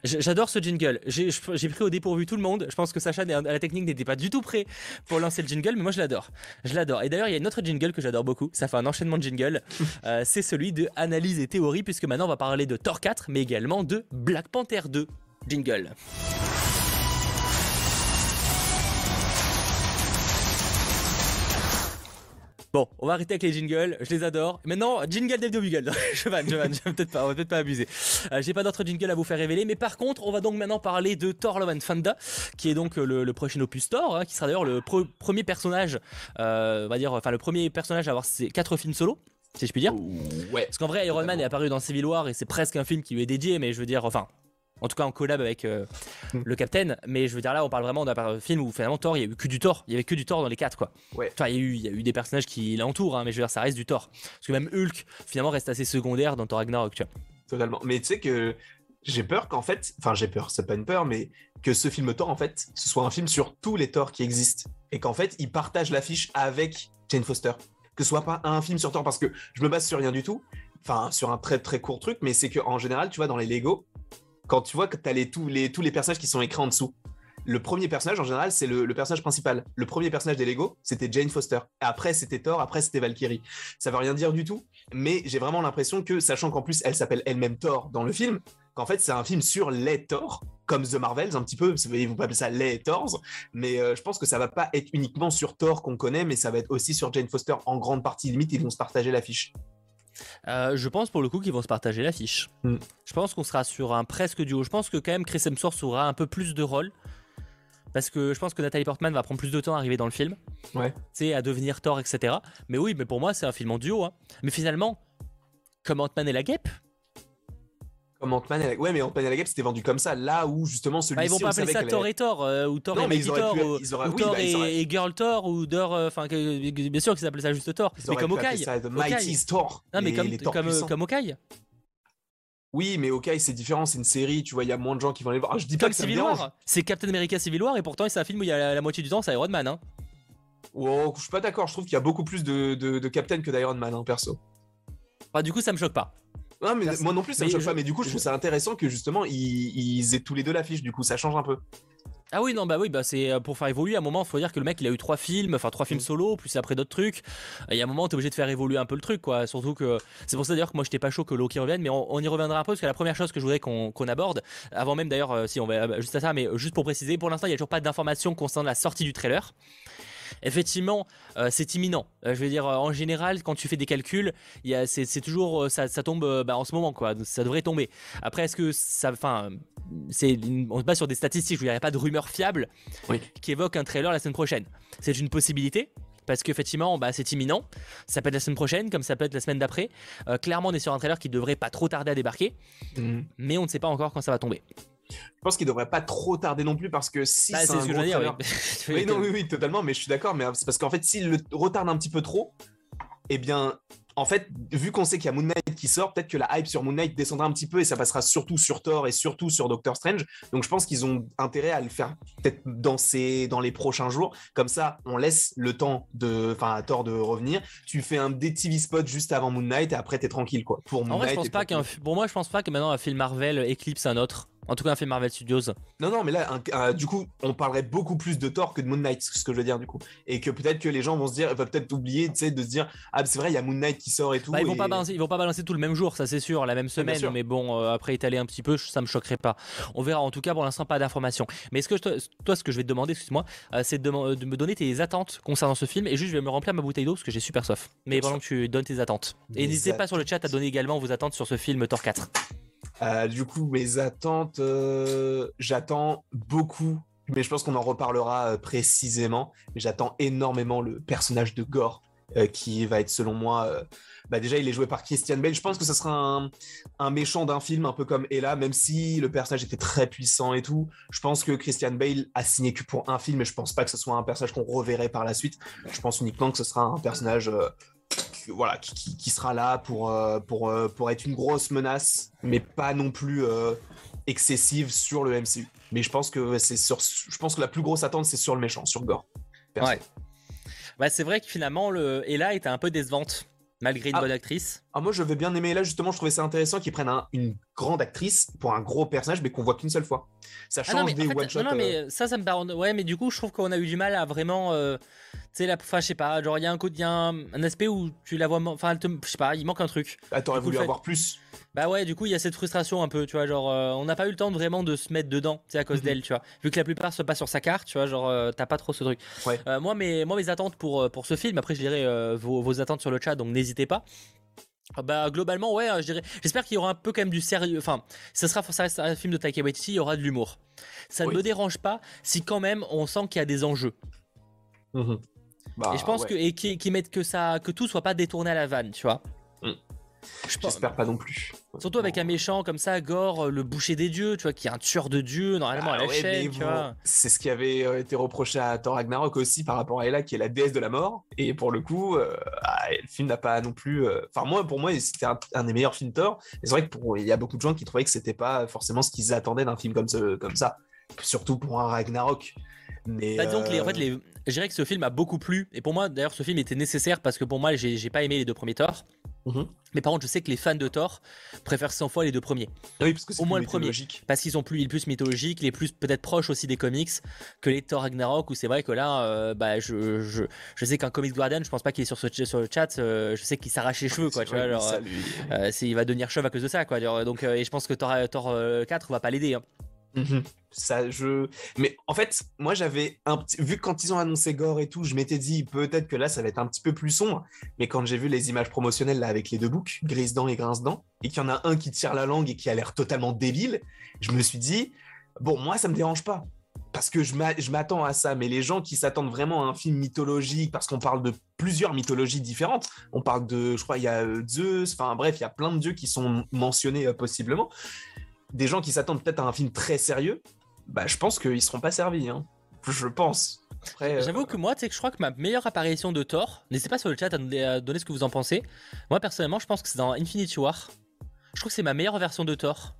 J'adore ce jingle. J'ai pris au dépourvu tout le monde. Je pense que Sacha à la technique n'était pas du tout prêt pour lancer le jingle, mais moi je l'adore. Je l'adore. Et d'ailleurs, il y a une autre jingle que j'adore beaucoup. Ça fait un enchaînement de jingle. Euh, c'est celui de analyse et théorie, puisque maintenant on va parler de Thor 4, mais également de Black Panther 2. Jingle. Bon, on va arrêter avec les jingles, je les adore. Maintenant, jingle Dave Bugle. je vanne, je vanne, peut-être pas, on va peut-être pas abuser. Euh, j'ai pas d'autres jingles à vous faire révéler, mais par contre, on va donc maintenant parler de Thor Love and Thunder, qui est donc le, prochain opus Thor, hein, qui sera d'ailleurs le premier personnage, euh, on va dire, enfin le premier personnage à avoir ses quatre films solo si je puis dire. Ouais. Parce qu'en vrai, Iron Man est apparu dans Civil War et c'est presque un film qui lui est dédié, mais je veux dire, enfin, en tout cas en collab avec euh, mm. le Captain. Mais je veux dire là, on parle vraiment d'un film où finalement Thor, il y a eu que du Thor, il y avait que du Thor dans les quatre quoi. Ouais. Enfin, il y a eu, il y a eu des personnages qui l'entourent, hein, mais je veux dire, ça reste du Thor. Parce que même Hulk finalement reste assez secondaire dans Thor Ragnarok, tu vois. Totalement. Mais tu sais que j'ai peur qu'en fait, enfin j'ai peur, c'est pas une peur, mais que ce film Thor en fait, ce soit un film sur tous les Thor qui existent et qu'en fait, il partage l'affiche avec Jane Foster. Que ce soit pas un film sur Thor parce que je me base sur rien du tout, enfin sur un très très court truc, mais c'est que en général, tu vois, dans les Lego, quand tu vois que tu as les, tous, les, tous les personnages qui sont écrits en dessous. Le premier personnage, en général, c'est le, personnage principal. Le premier personnage des Lego, c'était Jane Foster. Après, c'était Thor, après, c'était Valkyrie. Ça veut rien dire du tout, mais j'ai vraiment l'impression que, sachant qu'en plus, elle s'appelle elle-même Thor dans le film, qu'en fait, c'est un film sur les Thor, comme The Marvels, un petit peu. Ils vont pas appeler ça les Thors, mais euh, je pense que ça va pas être uniquement sur Thor qu'on connaît, mais ça va être aussi sur Jane Foster en grande partie. Limite, ils vont se partager l'affiche. Euh, je pense pour le coup qu'ils vont se partager l'affiche. Mm. Je pense qu'on sera sur un presque duo. Je pense que quand même Chris Hemsworth aura un peu plus de rôle. Parce que je pense que Nathalie Portman va prendre plus de temps à arriver dans le film. Ouais. Tu sais, à devenir Thor, etc. Mais oui, mais pour moi, c'est un film en duo. Hein. Mais finalement, comme Ant-Man et la guêpe, comme Ant-Man et Ouais, mais Ant-Man et la Guêpe, c'était vendu comme ça. Là où justement celui-ci. Bah, ils vont pas appeler ça Thor et Thor, euh, ou Thor et Baby Thor, ou, Thor bah, et, Girl Thor, ou Thor. Euh, enfin, bien sûr qu'ils appellent ça juste Thor. mais comme Okai. ça The Mighty Thor. Non, mais comme, comme, comme Okai. Oui, mais Okai, c'est différent, c'est une série, tu vois, il y a moins de gens qui vont aller voir. Ah, je dis pas que Civil War. C'est Captain America Civil War, et pourtant, c'est un film où il y a la, moitié du temps, c'est Iron Man. Hein. Oh, je suis pas d'accord, je trouve qu'il y a beaucoup plus de, de, Captain que d'Iron Man, hein, perso. Du coup, ça me choque pas. Non, mais moi non plus, ça me choque pas. Mais du coup, je trouve ça intéressant que justement, ils, aient tous les deux l'affiche. Du coup, ça change un peu. Ah oui, non, bah oui, bah c'est pour faire évoluer. À un moment, il faut dire que le mec, il a eu trois films, enfin trois films mm. solo, plus après d'autres trucs. Il y a un moment, t'es obligé de faire évoluer un peu le truc, quoi. Surtout que c'est pour ça d'ailleurs que moi, j'étais pas chaud que Loki revienne, mais on, y reviendra un peu parce que la première chose que je voudrais qu'on aborde, avant même d'ailleurs, si on va juste à ça, mais juste pour préciser, pour l'instant, il y a toujours pas d'informations concernant la sortie du trailer effectivement, euh, c'est imminent. Euh, je veux dire, euh, en général, quand tu fais des calculs, c'est toujours ça, tombe bah, en ce moment, quoi. Ça devrait tomber. Après, est-ce que ça, enfin, c'est on se base sur des statistiques. Je veux dire, il n'y a pas de rumeur fiable qui évoque un trailer la semaine prochaine. C'est une possibilité parce qu'effectivement bah, c'est imminent. Ça peut être la semaine prochaine, comme ça peut être la semaine d'après. clairement, on est sur un trailer qui devrait pas trop tarder à débarquer, mmh. mais on ne sait pas encore quand ça va tomber. Je pense qu'il devrait pas trop tarder non plus parce que si bah, c'est ce que je dire. Oui. non, oui, oui, totalement. Mais je suis d'accord. Mais c'est parce qu'en fait, s'il le retarde un petit peu trop, eh bien, en fait, vu qu'on sait qu'il y a Moon Knight qui sort, peut-être que la hype sur Moon Knight descendra un petit peu et ça passera surtout sur Thor et surtout sur Doctor Strange. Donc je pense qu'ils ont intérêt à le faire peut-être dans, dans les prochains jours. Comme ça, on laisse le temps de, enfin, à Thor de revenir. Tu fais un des TV spot juste avant Moon Knight et après t'es tranquille quoi. Pour en vrai, je pense pas qu'un, pour moi, je pense pas que maintenant un film Marvel éclipse un autre. En tout cas, un film Marvel Studios. Non, non, mais là, du coup, on parlerait beaucoup plus de Thor que de Moon Knight, ce que je veux dire, du coup. Et que peut-être que les gens vont se dire, vont peut-être oublier, tu sais, de se dire, ah, c'est vrai, il y a Moon Knight qui sort et tout. Bah, ils, vont pas balancer, ils vont pas balancer tout le même jour, ça c'est sûr, la même semaine. mais bon, euh, après étaler un petit peu, ça me choquerait pas. On verra. En tout cas, pour l'instant, pas d'informations. Mais ce que toi, ce que je vais te demander, excuse-moi, euh, c'est de, me donner tes attentes concernant ce film. Et juste, je vais me remplir ma bouteille d'eau parce que j'ai super soif. Mais pendant que tu donnes tes attentes. Et n'hésitez pas sur le chat à donner également vos attentes sur ce film Thor 4. Euh, du coup, mes attentes, euh, j'attends beaucoup, mais je pense qu'on en reparlera euh, précisément. J'attends énormément le personnage de Gore, qui va être selon moi. Bah déjà, il est joué par Christian Bale. Je pense que ce sera un, méchant d'un film, un peu comme Ella, même si le personnage était très puissant et tout. Je pense que Christian Bale a signé que pour un film, et je pense pas que ce soit un personnage qu'on reverrait par la suite. Je pense uniquement que ce sera un personnage voilà, qui, sera là pour, euh, pour, euh, pour être une grosse menace, mais pas non plus euh, excessive sur le MCU. Mais je pense que c'est sur, je pense que la plus grosse attente c'est sur le méchant, sur Gore. Ouais. Bah, c'est vrai que finalement le Ella était un peu décevante malgré une ah. bonne actrice. Ah, moi, je vais bien aimer là, justement, je trouvais ça intéressant qu'ils prennent une grande actrice pour un gros personnage, mais qu'on voit qu'une seule fois. Ça ah change des one-shots. Non, mais ça, ça me paraît. Ouais, mais du coup, je trouve qu'on a eu du mal à vraiment sais, la, enfin, je sais pas, genre, il y a un, y a un, aspect où tu la vois, enfin, je sais pas, il manque un truc. Ah, t'aurais voulu avoir plus. Bah ouais, du coup, il y a cette frustration un peu, tu vois, genre, euh, on n'a pas eu le temps de vraiment de se mettre dedans, tu sais, à cause mhm. d'elle, tu vois. Vu que la plupart se passent sur sa carte, tu vois, genre, euh, t'as pas trop ce truc. Ouais. Euh, moi, mes, moi, mes attentes pour, pour ce film, après, je dirais vos, vos attentes sur le chat, donc n'hésitez pas. Bah globalement ouais je dirais j'espère qu'il y aura un peu quand même du sérieux enfin ça sera ça reste un film de Taika Waititi il y aura de l'humour ça ne me dérange pas si quand même on sent qu'il y a des enjeux mhm et je pense que et qui, mettent que ça, que tout soit pas détourné à la vanne, tu vois. Mm. J'espère pas non plus. Surtout avec un méchant comme ça, Gore, le boucher des dieux, tu vois, qui est un tueur de dieux, normalement à la chaîne, tu vois. C'est ce qui avait euh, été reproché à Thor Ragnarok aussi par rapport à Ella, qui est la déesse de la mort. Et pour le coup, euh, ah, le film n'a pas non plus. Euh, enfin, moi, pour moi, c'était un, des meilleurs films Thor. c'est vrai que il y a beaucoup de gens qui trouvaient que c'était pas forcément ce qu'ils attendaient d'un film comme, ce, comme ça. Surtout pour un Ragnarok. Mais bah, donc, les, en fait, les, je dirais que ce film a beaucoup plu. Et pour moi, d'ailleurs, ce film était nécessaire parce que pour moi, j'ai pas aimé les deux premiers Thor. Mhm. Mais par contre, je sais que les fans de Thor préfèrent 100 fois les deux premiers. Ah oui, parce que Au moins le premier. Parce qu'ils sont plus, plus mythologiques, les plus peut-être proches aussi des comics que les Thor Ragnarok, où c'est vrai que là, euh, bah, je, je, je sais qu'un Comics Guardian, je pense pas qu'il est sur, ce, sur le chat, euh, je sais qu'il s'arrache les cheveux, quoi. Tu vois, alors, euh, il va devenir chauve à cause de ça, quoi. Donc, et je pense que Thor, Thor 4 va pas l'aider. Hein. Mhm. Ça, je. Mais en fait, moi, j'avais. Vu quand ils ont annoncé Gore et tout, je m'étais dit peut-être que là, ça va être un petit peu plus sombre. Mais quand j'ai vu les images promotionnelles là avec les deux boucs, Grise-Dents et Grince-Dents, et qu'il y en a un qui tire la langue et qui a l'air totalement débile, je me suis dit bon, moi, ça me dérange pas. Parce que je m'attends à ça, mais les gens qui s'attendent vraiment à un film mythologique, parce qu'on parle de plusieurs mythologies différentes, on parle de, je crois, il y a euh, Zeus, enfin bref, il y a plein de dieux qui sont mentionnés euh, possiblement des gens qui s'attendent peut-être à un film très sérieux, bah, je pense qu'ils seront pas servis. Hein. Je pense. Euh, J'avoue que moi, tu sais que je crois que ma meilleure apparition de Thor, n'hésitez pas sur le chat à donner, ce que vous en pensez. Moi, personnellement, je pense que c'est dans Infinity War. Je trouve que c'est ma meilleure version de Thor.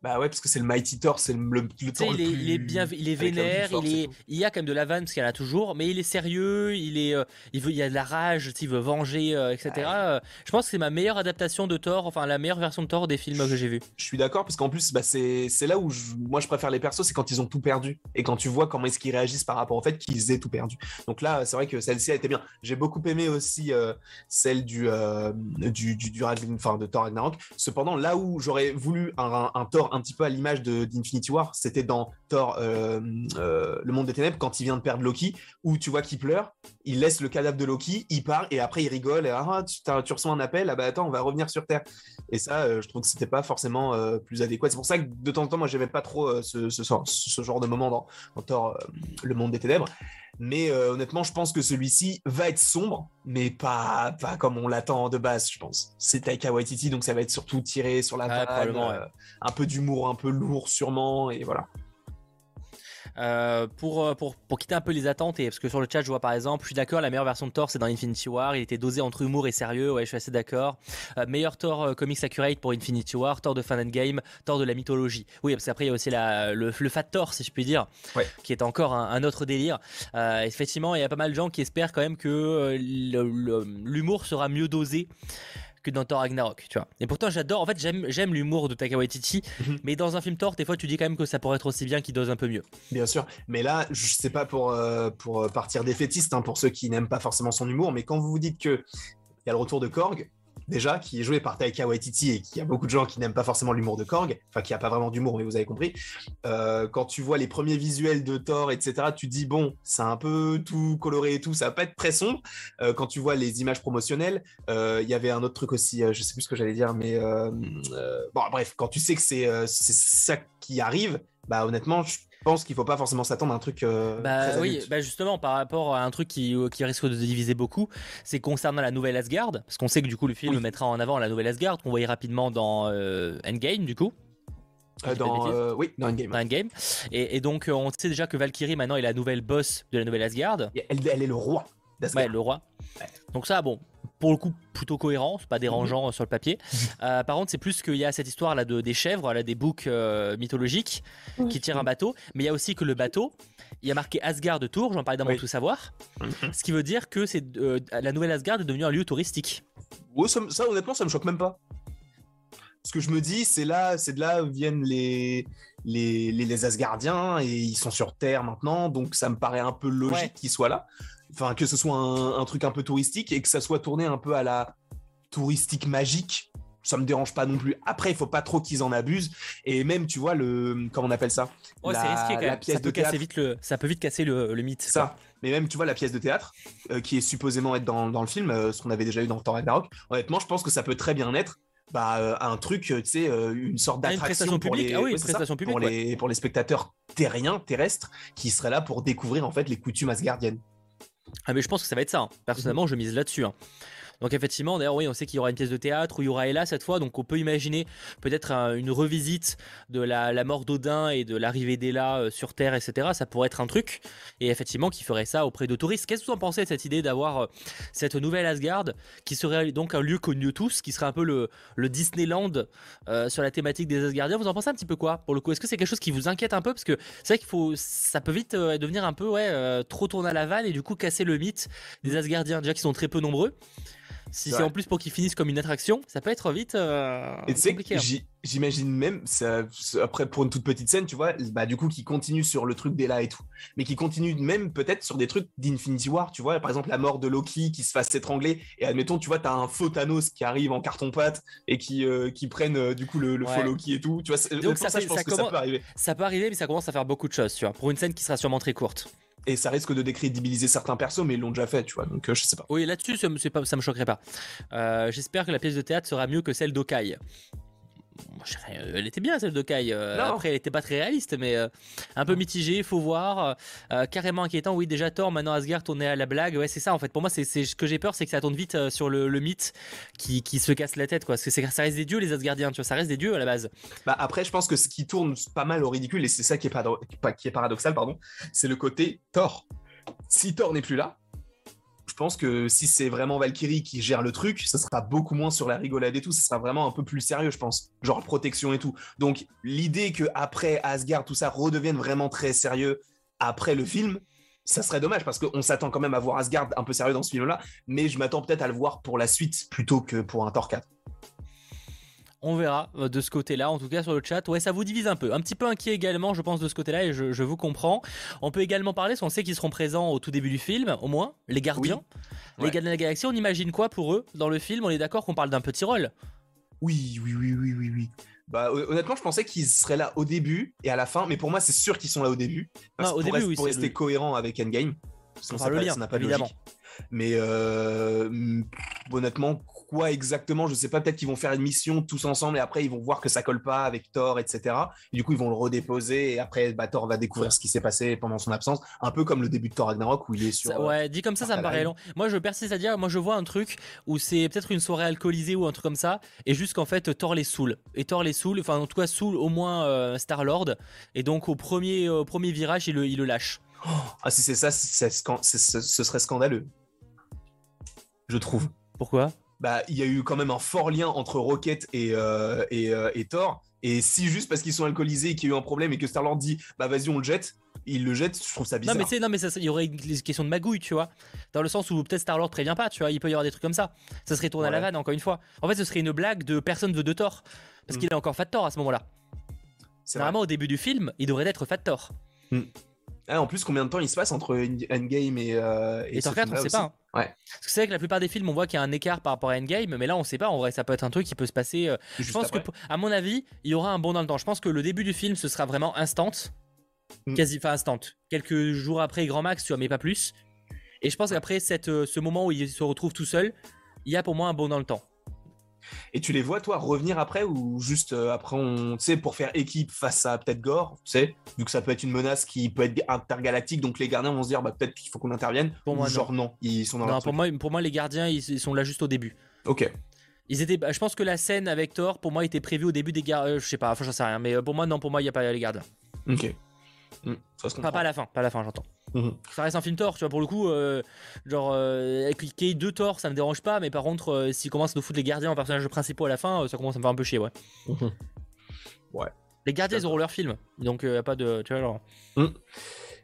Bah ouais, parce que c'est le Mighty Thor, c'est le, le, Thor il, est, il est bien, il est vénère, il est, il y a quand même de la vanne parce qu'il y en a toujours, mais il est sérieux, il est, euh, il veut, il y a de la rage, il veut venger, euh, etc. Euh, je pense que c'est ma meilleure adaptation de Thor, enfin la meilleure version de Thor des films que j'ai vus. Je suis d'accord parce qu'en plus, bah, c'est, là où moi je préfère les persos, c'est quand ils ont tout perdu et quand tu vois comment est-ce qu'ils réagissent par rapport au fait qu'ils aient tout perdu. Donc là, c'est vrai que celle-ci a été bien. J'ai beaucoup aimé aussi celle du, du, du, du, enfin, de Thor Ragnarok. Cependant, là où j'aurais voulu un, un Thor un petit peu à l'image d'Infinity War, c'était dans Thor, euh, euh, le monde des ténèbres, quand il vient de perdre Loki, où tu vois qu'il pleure, il laisse le cadavre de Loki, il part et après il rigole et ah, tu, reçois un appel, ah bah attends, on va revenir sur Terre. Et ça, euh, je trouve que c'était pas forcément plus adéquat. C'est pour ça que de temps en temps, moi, j'aimais pas trop ce, genre de moment dans, dans Thor, le monde des ténèbres. Mais euh, honnêtement, je pense que celui-ci va être sombre, mais pas, pas comme on l'attend de base, je pense. C'est Taika Waititi, donc ça va être surtout tiré sur la ah, euh, un peu d'humour, un peu lourd sûrement, et voilà. Euh, pour, euh, pour, pour, quitter un peu les attentes, et parce que sur le chat, je vois par exemple, je suis d'accord, la meilleure version de Thor, c'est dans Infinity War. Il était dosé entre humour et sérieux, ouais, je suis assez d'accord. Euh, meilleur Thor comics accurate pour Infinity War, Thor de Fan Game, Thor de la mythologie. Oui, parce qu'après, il y a aussi la, le, le, Fat Thor, si je puis dire, qui est encore un, autre délire. effectivement, il y a pas mal de gens qui espèrent quand même que l'humour sera mieux dosé que dans Thor Ragnarok, tu vois. Et pourtant, j'adore, en fait, j'aime l'humour de Taika Waititi, mhm. mais dans un film Thor, des fois, tu dis quand même que ça pourrait être aussi bien qu'il dose un peu mieux. Bien sûr, mais là, je sais pas pour, euh, pour partir défaitiste, hein, pour ceux qui n'aiment pas forcément son humour, mais quand vous vous dites que il y a le retour de Korg, déjà, qui est joué par Taika Waititi et qui a beaucoup de gens qui n'aiment pas forcément l'humour de Korg, enfin qui a pas vraiment d'humour, mais vous avez compris. Euh, quand tu vois les premiers visuels de Thor, etc., tu dis bon, c'est un peu tout coloré et tout, ça va pas être très sombre. Euh, quand tu vois les images promotionnelles, euh, il y avait un autre truc aussi, je sais plus ce que j'allais dire, mais bon, bref, quand tu sais que c'est ça qui arrive, bah honnêtement, je pense qu'il faut pas forcément s'attendre à un truc. Euh, bah oui, bah justement, par rapport à un truc qui, euh, qui risque de diviser beaucoup, c'est concernant la nouvelle Asgard, parce qu'on sait que du coup le film mettra en avant la nouvelle Asgard, qu'on voyait rapidement dans euh, Endgame, du coup. dans, oui, dans Endgame. Endgame. Et, et, donc, on sait déjà que Valkyrie, maintenant, est la nouvelle boss de la nouvelle Asgard. Elle, elle est le roi d'Asgard. Ouais, le roi. Donc ça, bon, pour le coup plutôt cohérent, c'est pas dérangeant mhm. sur le papier. Euh, par contre, c'est plus qu'il y a cette histoire là de des chèvres, là des boucs euh, mythologiques qui tirent un bateau, mais il y a aussi que le bateau, il y a marqué Asgard de Tours, j'en parlais dans mon tout savoir, mhm. ce qui veut dire que c'est euh, la nouvelle Asgard est devenue un lieu touristique. ça, honnêtement, ça me choque même pas. Ce que je me dis, c'est là, c'est de là où viennent les, les, les, Asgardiens et ils sont sur Terre maintenant, donc ça me paraît un peu logique qu'ils soient là enfin que ce soit un, truc un peu touristique et que ça soit tourné un peu à la touristique magique ça me dérange pas non plus. Après, il faut pas trop qu'ils en abusent. Et même, tu vois, le. Comment on appelle ça? La, risqué, quand même. pièce ça de théâtre. Vite le, ça peut vite casser le, le mythe. Ça. Mais même, tu vois, la pièce de théâtre, euh, qui est supposément être dans, dans le film, euh, ce qu'on avait déjà eu dans Thor Ragnarok, honnêtement, je pense que ça peut très bien être bah, euh, un truc, tu sais, une sorte ah, d'attraction pour, les, ah oui, publique, pour, les, pour les spectateurs terriens, terrestres, qui seraient là pour découvrir en fait les coutumes asgardiennes. Ah mais je pense que ça va être ça. Hein. Personnellement, je mise là-dessus. Hein. Donc effectivement, d'ailleurs, oui, on sait qu'il y aura une pièce de théâtre où il y aura Ella cette fois, donc on peut imaginer peut-être une revisite de la, mort d'Odin et de l'arrivée d'Ella euh, sur Terre, etc. Ça pourrait être un truc, et effectivement, qui ferait ça auprès de touristes. Qu'est-ce que vous en pensez de cette idée d'avoir euh, cette nouvelle Asgard, qui serait donc un lieu connu de tous, qui serait un peu le, Disneyland euh, sur la thématique des Asgardiens? Vous en pensez un petit peu quoi pour le coup? Est-ce que c'est quelque chose qui vous inquiète un peu? Parce que c'est vrai qu'il faut, ça peut vite devenir un peu trop tourner à la vanne et du coup casser le mythe des Asgardiens, déjà qui sont très peu nombreux. Si c'est en plus pour qu'ils finissent comme une attraction, ça peut être vite euh, compliqué. Hein. J'imagine même, ça, après pour une toute petite scène, tu vois, bah du coup qui continue sur le truc d'Ella et tout, mais qui continue même peut-être sur des trucs d'Infinity War, tu vois, par exemple la mort de Loki qui se fasse étrangler, et admettons, tu vois, t'as un faux Thanos qui arrive en carton-pâte et qui, euh, qui prennent euh, du coup le, faux Loki et tout, tu vois, Donc ça, je pense que ça peut arriver. Ça peut arriver, mais ça commence à faire beaucoup de choses, tu vois, pour une scène qui sera sûrement très courte et ça risque de décrédibiliser certains persos, mais ils l'ont déjà fait, tu vois. Donc euh, je sais pas. Oui, là-dessus, ça, ça me choquerait pas. Euh, j'espère que la pièce de théâtre sera mieux que celle d'Okai. Euh, elle était bien celle de Kai. Euh, après, elle était pas très réaliste, mais euh, un peu mitigée, faut voir. carrément inquiétant. Oui, déjà Thor, maintenant Asgard, est à la blague. Ouais, c'est ça en fait. Pour moi, c'est ce que j'ai peur, c'est que ça tourne vite sur le, mythe qui, se casse la tête, quoi. Parce que ça reste des dieux, les Asgardiens, tu vois, ça reste des dieux à la base. Bah après, je pense que ce qui tourne pas mal au ridicule, et c'est ça qui est, qui est paradoxal, pardon, c'est le côté Thor. Si Thor n'est plus là, pense que si c'est vraiment Valkyrie qui gère le truc, ça sera beaucoup moins sur la rigolade et tout, ça sera vraiment un peu plus sérieux, je pense. Genre protection et tout. Donc l'idée que après Asgard, tout ça redevienne vraiment très sérieux après le film, ça serait dommage parce qu'on s'attend quand même à voir Asgard un peu sérieux dans ce film-là, mais je m'attends peut-être à le voir pour la suite plutôt que pour un Thor 4. On verra euh, de ce côté-là, en tout cas sur le chat. Ouais, ça vous divise un peu. Un petit peu inquiet également, je pense, de ce côté-là, et je, vous comprends. On peut également parler, parce qu'on sait qu'ils seront présents au tout début du film, au moins, les gardiens. Les gardiens de la galaxie, on imagine quoi pour eux dans le film? On est d'accord qu'on parle d'un petit rôle? Oui, oui, oui, oui, oui, oui. Bah, honnêtement, je pensais qu'ils seraient là au début et à la fin, mais pour moi, c'est sûr qu'ils sont là au début. Parce au début, pour rester cohérent avec Endgame. Sinon, ça n'a pas, logique. Mais euh, honnêtement, quoi exactement, je sais pas, peut-être qu'ils vont faire une mission tous ensemble et après ils vont voir que ça colle pas avec Thor, etc. du coup, ils vont le redéposer et après, bah, Thor va découvrir ce qui s'est passé pendant son absence, un peu comme le début de Thor Ragnarok où il est sur. ouais, dit comme ça, ça me paraît long. Moi, je persiste à dire, moi, je vois un truc où c'est peut-être une soirée alcoolisée ou un truc comme ça, et juste qu'en fait, Thor les saoule. Et Thor les saoule, enfin, en tout cas, saoule au moins euh, Star Lord. Et donc, au premier, au premier virage, il le, il le lâche. ah, si c'est ça, ce serait scandaleux. Je trouve. Pourquoi? Bah, il y a eu quand même un fort lien entre Rocket et, euh, euh, et, Thor. Et si juste parce qu'ils sont alcoolisés et qu'il y a eu un problème et que Star-Lord dit bah vas-y on le jette, il le jette, je trouve ça bizarre. Non mais non mais il y aurait une question de magouille, tu vois. Dans le sens où peut-être Star-Lord prévient pas, tu vois, il peut y avoir des trucs comme ça. Ça serait tourné à la vanne encore une fois. En fait, ce serait une blague de personne veut de Thor parce mm. qu'il est encore Fat Thor à ce moment-là. Normalement au début du film, il devrait être Fat Thor. Mm. Ah, en plus, combien de temps il se passe entre Endgame et, euh, et, Thor 4 On sait pas. Hein. Ouais. Parce que c'est vrai que la plupart des films, on voit qu'il y a un écart par rapport à Endgame, mais là, on sait pas. En vrai, ça peut être un truc qui peut se passer. Euh, je pense que, à mon avis, il y aura un bon dans le temps. Je pense que le début du film, ce sera vraiment instant. Mm. Quasi, enfin, instant. Quelques jours après, grand max, tu vois, mais pas plus. Et je pense qu'après euh, ce moment où il se retrouve tout seul, il y a pour moi un bon dans le temps. Et tu les vois, toi, revenir après ou juste euh, après, on, tu sais, pour faire équipe face à peut-être Gore, tu sais, vu que ça peut être une menace qui peut être intergalactique, donc les gardiens vont se dire, bah, peut-être qu'il faut qu'on intervienne. Pour moi, genre, non. ils sont dans Non, pour moi, pour moi, les gardiens, ils, sont là juste au début. Ok. Ils étaient, bah, je pense que la scène avec Thor, pour moi, était prévue au début des gardiens. Euh, je sais pas, enfin, j'en sais rien, mais euh, pour moi, non, pour moi, il n'y a pas les gardiens. Ok. Hmm, pas à la fin, pas à la fin, j'entends. Mhm. Ça reste un film Thor, tu vois, pour le coup, euh, genre, euh, qu'il y ait deux Thor, ça me dérange pas, mais par contre, euh, s'ils commencent à nous foutre les gardiens en personnages principaux à la fin, ça commence à me faire un peu chier, ouais. Mhm. Ouais. Les gardiens, ils auront leur film, donc il a pas de. Tu vois, genre. Mhm.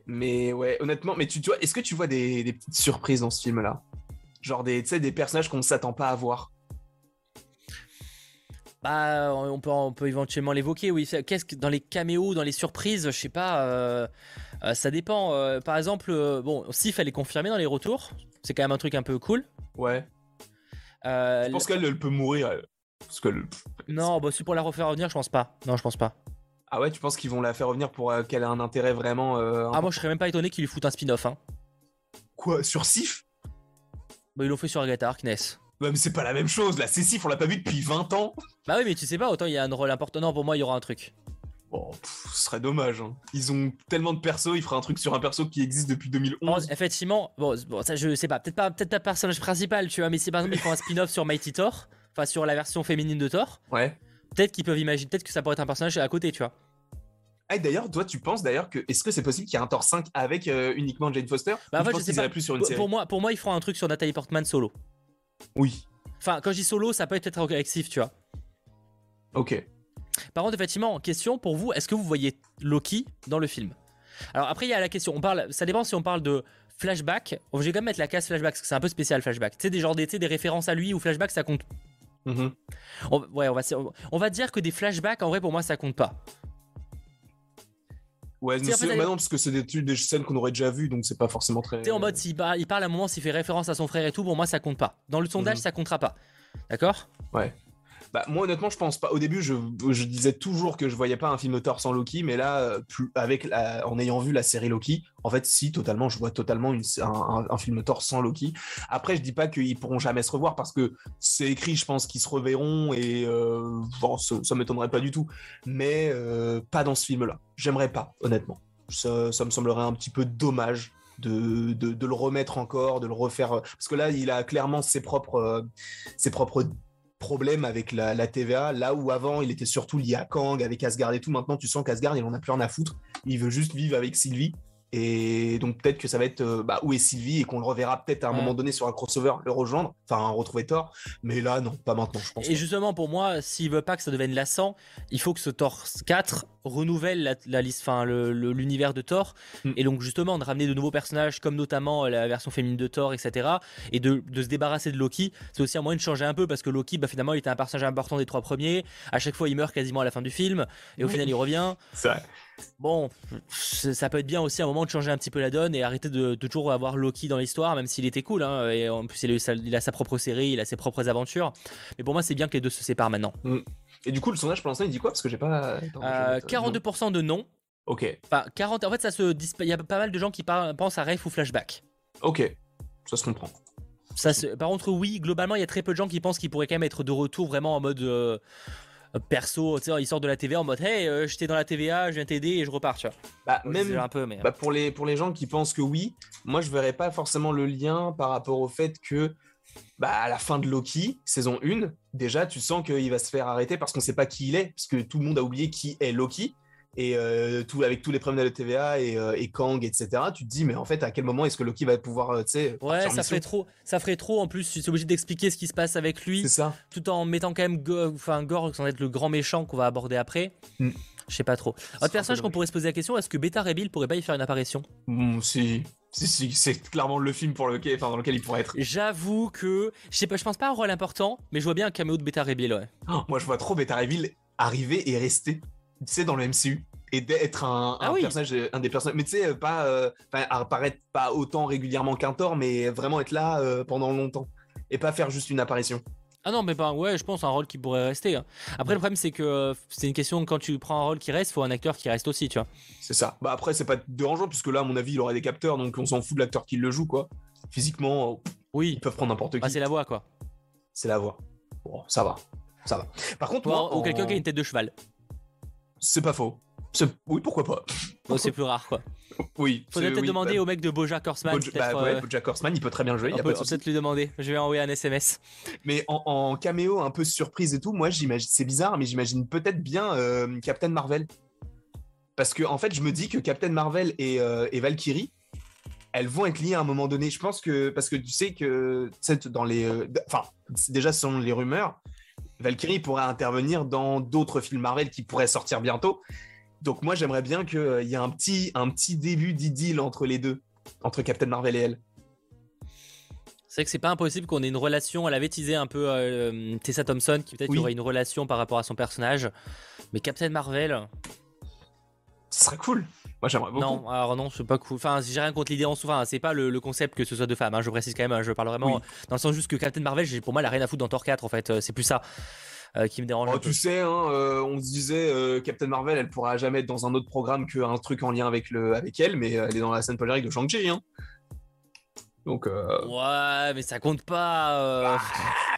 Mais ouais, honnêtement, mais tu, vois, est-ce que tu vois des, petites surprises dans ce film-là? Genre des, des personnages qu'on ne s'attend pas à voir bah, on peut, on peut éventuellement l'évoquer, oui. Qu'est-ce que dans les caméos, dans les surprises, je sais pas, euh, euh, ça dépend. Euh, par exemple, bon, Sif, elle est confirmée dans les retours. C'est quand même un truc un peu cool. Ouais. je pense qu'elle peut mourir. Parce que non, bah, si pour la refaire revenir, je pense pas. Non, je pense pas. Ah ouais, tu penses qu'ils vont la faire revenir pour qu'elle ait un intérêt vraiment. ah, moi, je serais même pas étonné qu'ils lui foutent un spin-off. Hein. Quoi Sur Sif? Bah, ils l'ont fait sur Agatha Harkness. Mais c'est pas la même chose. La Sif, on l'a pas vu depuis 20 ans. Bah oui, mais tu sais pas, autant il y a un rôle important. Non, pour moi, il y aura un truc. Bon, ce serait dommage. Hein. Ils ont tellement de persos, ils feraient un truc sur un perso qui existe depuis 2011. effectivement, bon, bon, ça je sais pas, peut-être pas, peut-être pas personnage principal, tu vois, mais si par exemple ils font un spin-off sur Mighty Thor, enfin sur la version féminine de Thor, ouais. Peut-être qu'ils peuvent imaginer, peut-être que ça pourrait être un personnage à côté, tu vois. Ah, d'ailleurs, toi, tu penses d'ailleurs que est-ce que c'est possible qu'il y ait un Thor 5 avec euh, uniquement Jane Foster? Bah, en fait, je sais pas. Plus sur une série? pour moi, pour moi, ils feront un truc sur Nathalie Portman solo. Oui. Enfin, quand je dis solo, ça peut être agressif, tu vois. Ok. Par contre, effectivement, question pour vous, est-ce que vous voyez Loki dans le film? Alors après, il y a la question, on parle, ça dépend si on parle de flashback. Je vais quand même mettre la case flashback, parce que c'est un peu spécial flashback. Tu sais, des genres des, des références à lui ou flashback, ça compte. Mm-hmm. ouais, on va, on va dire que des flashbacks, en vrai, pour moi, ça compte pas. Ouais, bah non, parce que c'est des, des, scènes qu'on aurait déjà vues, donc c'est pas forcément très. Tu en mode, s'il parle, il parle à un moment, s'il fait référence à son frère et tout, pour moi, ça compte pas. Dans le sondage, mhm. ça comptera pas. D'accord? Ouais. Bah, moi, honnêtement, je pense pas. Au début, je, disais toujours que je voyais pas un film Thor sans Loki, mais là, euh, plus, avec en ayant vu la série Loki, en fait, si, totalement, je vois totalement une, un, film Thor sans Loki. Après, je dis pas qu'ils pourront jamais se revoir parce que c'est écrit, je pense qu'ils se reverront et euh, ça, ça m'étonnerait pas du tout, mais euh, pas dans ce film-là. J'aimerais pas, honnêtement. Ça, ça, me semblerait un petit peu dommage de, de, de, le remettre encore, de le refaire. Parce que là, il a clairement ses propres, ses propres problème avec la, TVA, là où avant il était surtout lié à Kang, avec Asgard et tout. Maintenant, tu sens qu'Asgard, il en a plus rien à foutre. Il veut juste vivre avec Sylvie. Et donc peut-être que ça va être euh, bah, où est Sylvie et qu'on le reverra peut-être à un Mm. moment donné sur un crossover, le rejoindre, enfin retrouver Thor. Mais là, non, pas maintenant, je pense. Et justement, pour moi, s'il veut pas que ça devienne lassant, il faut que ce Thor 4 renouvelle la, la liste, enfin le- le- l'univers de Thor, Mm. et donc justement de ramener de nouveaux personnages, comme notamment euh, la version féminine de Thor, etc. Et de, de se débarrasser de Loki. C'est aussi un moyen de changer un peu parce que Loki, bah, finalement, il était un personnage important des trois premiers. À chaque fois, il meurt quasiment à la fin du film, et au final, il revient. C'est vrai. Bon, ça peut être bien aussi à un moment de changer un petit peu la donne et arrêter de, de toujours avoir Loki dans l'histoire, même s'il était cool. hein, et en plus, il a, sa, il a sa propre série, il a ses propres aventures. Mais pour moi, c'est bien que les deux se séparent maintenant. Et du coup, le sondage pour l'instant, il dit quoi? Parce que j'ai pas. Attends, je Euh, note. 42% de non. Ok, Enfin, 40. En fait, ça se disp- Il y a pas mal de gens qui par- pensent à Ref ou Flashback. ok, ça se comprend. Ça, se- par contre, oui, globalement, il y a très peu de gens qui pensent qu'ils pourraient quand même être de retour vraiment en mode euh, perso. Tu sais, ils sortent de la TVA en mode Hey, euh, j'étais dans la TVA, je viens t'aider et je repars. Tu vois. Bah, même exagère un peu, mais. Bah, pour, les, pour les gens qui pensent que oui, moi je verrais pas forcément le lien par rapport au fait que bah, à la fin de Loki, saison 1, déjà tu sens qu'il va se faire arrêter parce qu'on sait pas qui il est, parce que tout le monde a oublié qui est Loki. Et euh, tout, avec tous les problèmes de la TVA et, euh, et Kang, etc., tu te dis, mais en fait, à quel moment est-ce que Loki va pouvoir, euh, tu sais, Ouais, ça ferait trop. Ça ferait trop. En plus, tu es obligé d'expliquer ce qui se passe avec lui, C'est ça. tout en mettant quand même Go- enfin Gore sans être le grand méchant qu'on va aborder après. Mm. Je sais pas trop. Autre personnage qu'on pourrait se poser la question est-ce que Beta Ray Bill pourrait pas y faire une apparition? Bon, si, si, si, c'est clairement le film pour lequel, enfin, dans lequel il pourrait être. J'avoue que je sais pas, je pense pas à un rôle important, mais je vois bien un caméo de Beta Ray Bill, ouais. Oh, moi, je vois trop Beta Ray Bill arriver et rester, tu sais, dans le MCU. Et d'être un, Ah un oui. personnage, un des personnages, mais tu sais, euh, pas, euh, apparaître pas autant régulièrement qu'un Thor, mais vraiment être là euh, pendant longtemps. Et pas faire juste une apparition. Ah non, mais bah, ouais, je pense un rôle qui pourrait rester. hein. Après, le problème, c'est que euh, c'est une question quand tu prends un rôle qui reste, faut un acteur qui reste aussi, tu vois. C'est ça. Bah après, c'est pas dérangeant, puisque là, à mon avis, il aurait des capteurs, donc on s'en fout de l'acteur qui le joue, quoi. Physiquement, Oui, ils peuvent prendre n'importe qui. bah, c'est la voix, quoi. C'est la voix. Bon, ça va. Ça va. Par contre, Ou, moi, ou quelqu'un qui a une tête de cheval. C'est pas faux. Oui, pourquoi pas. Bon, c'est plus rare, quoi. Oui. Faudrait peut-être oui, demander bah, au mec de Bojack Horseman. Bah, ouais, euh, Bojack Horseman, il peut très bien jouer, il on y a peut, peut-être lui demander. Je vais envoyer un SMS. Mais en, en caméo un peu surprise et tout, moi j'imagine, c'est bizarre, mais j'imagine peut-être bien euh, Captain Marvel. Parce que en fait, je me dis que Captain Marvel et, euh, et Valkyrie, elles vont être liées à un moment donné. Je pense que parce que tu sais que dans les, enfin déjà selon les rumeurs, Valkyrie pourrait intervenir dans d'autres films Marvel qui pourraient sortir bientôt. Donc moi j'aimerais bien qu'il y ait un petit, un petit début d'idylle entre les deux, entre Captain Marvel et elle. C'est vrai que c'est pas impossible qu'on ait une relation. Elle avait teasé un peu euh, Tessa Thompson, qui peut-être Oui. y aurait une relation par rapport à son personnage. Mais Captain Marvel, Ce serait cool. Moi j'aimerais beaucoup. non, alors non, c'est pas cool. Enfin, j'ai rien contre l'idée en soi. Enfin, c'est pas le, le concept que ce soit de femme. hein, je précise quand même. hein, Je parle vraiment Oui. dans le sens juste que Captain Marvel, j'ai- pour moi, elle a rien à foutre dans Thor 4 en fait. Euh, C'est plus ça euh, qui me dérange. Oh, un peu. tu sais, hein, euh, on se disait euh, Captain Marvel, elle pourra jamais être dans un autre programme qu'un truc en lien avec, le, avec elle, mais elle est dans la scène polyrique de Shang-Chi. Hein. Donc, Ouais, mais ça compte pas. euh,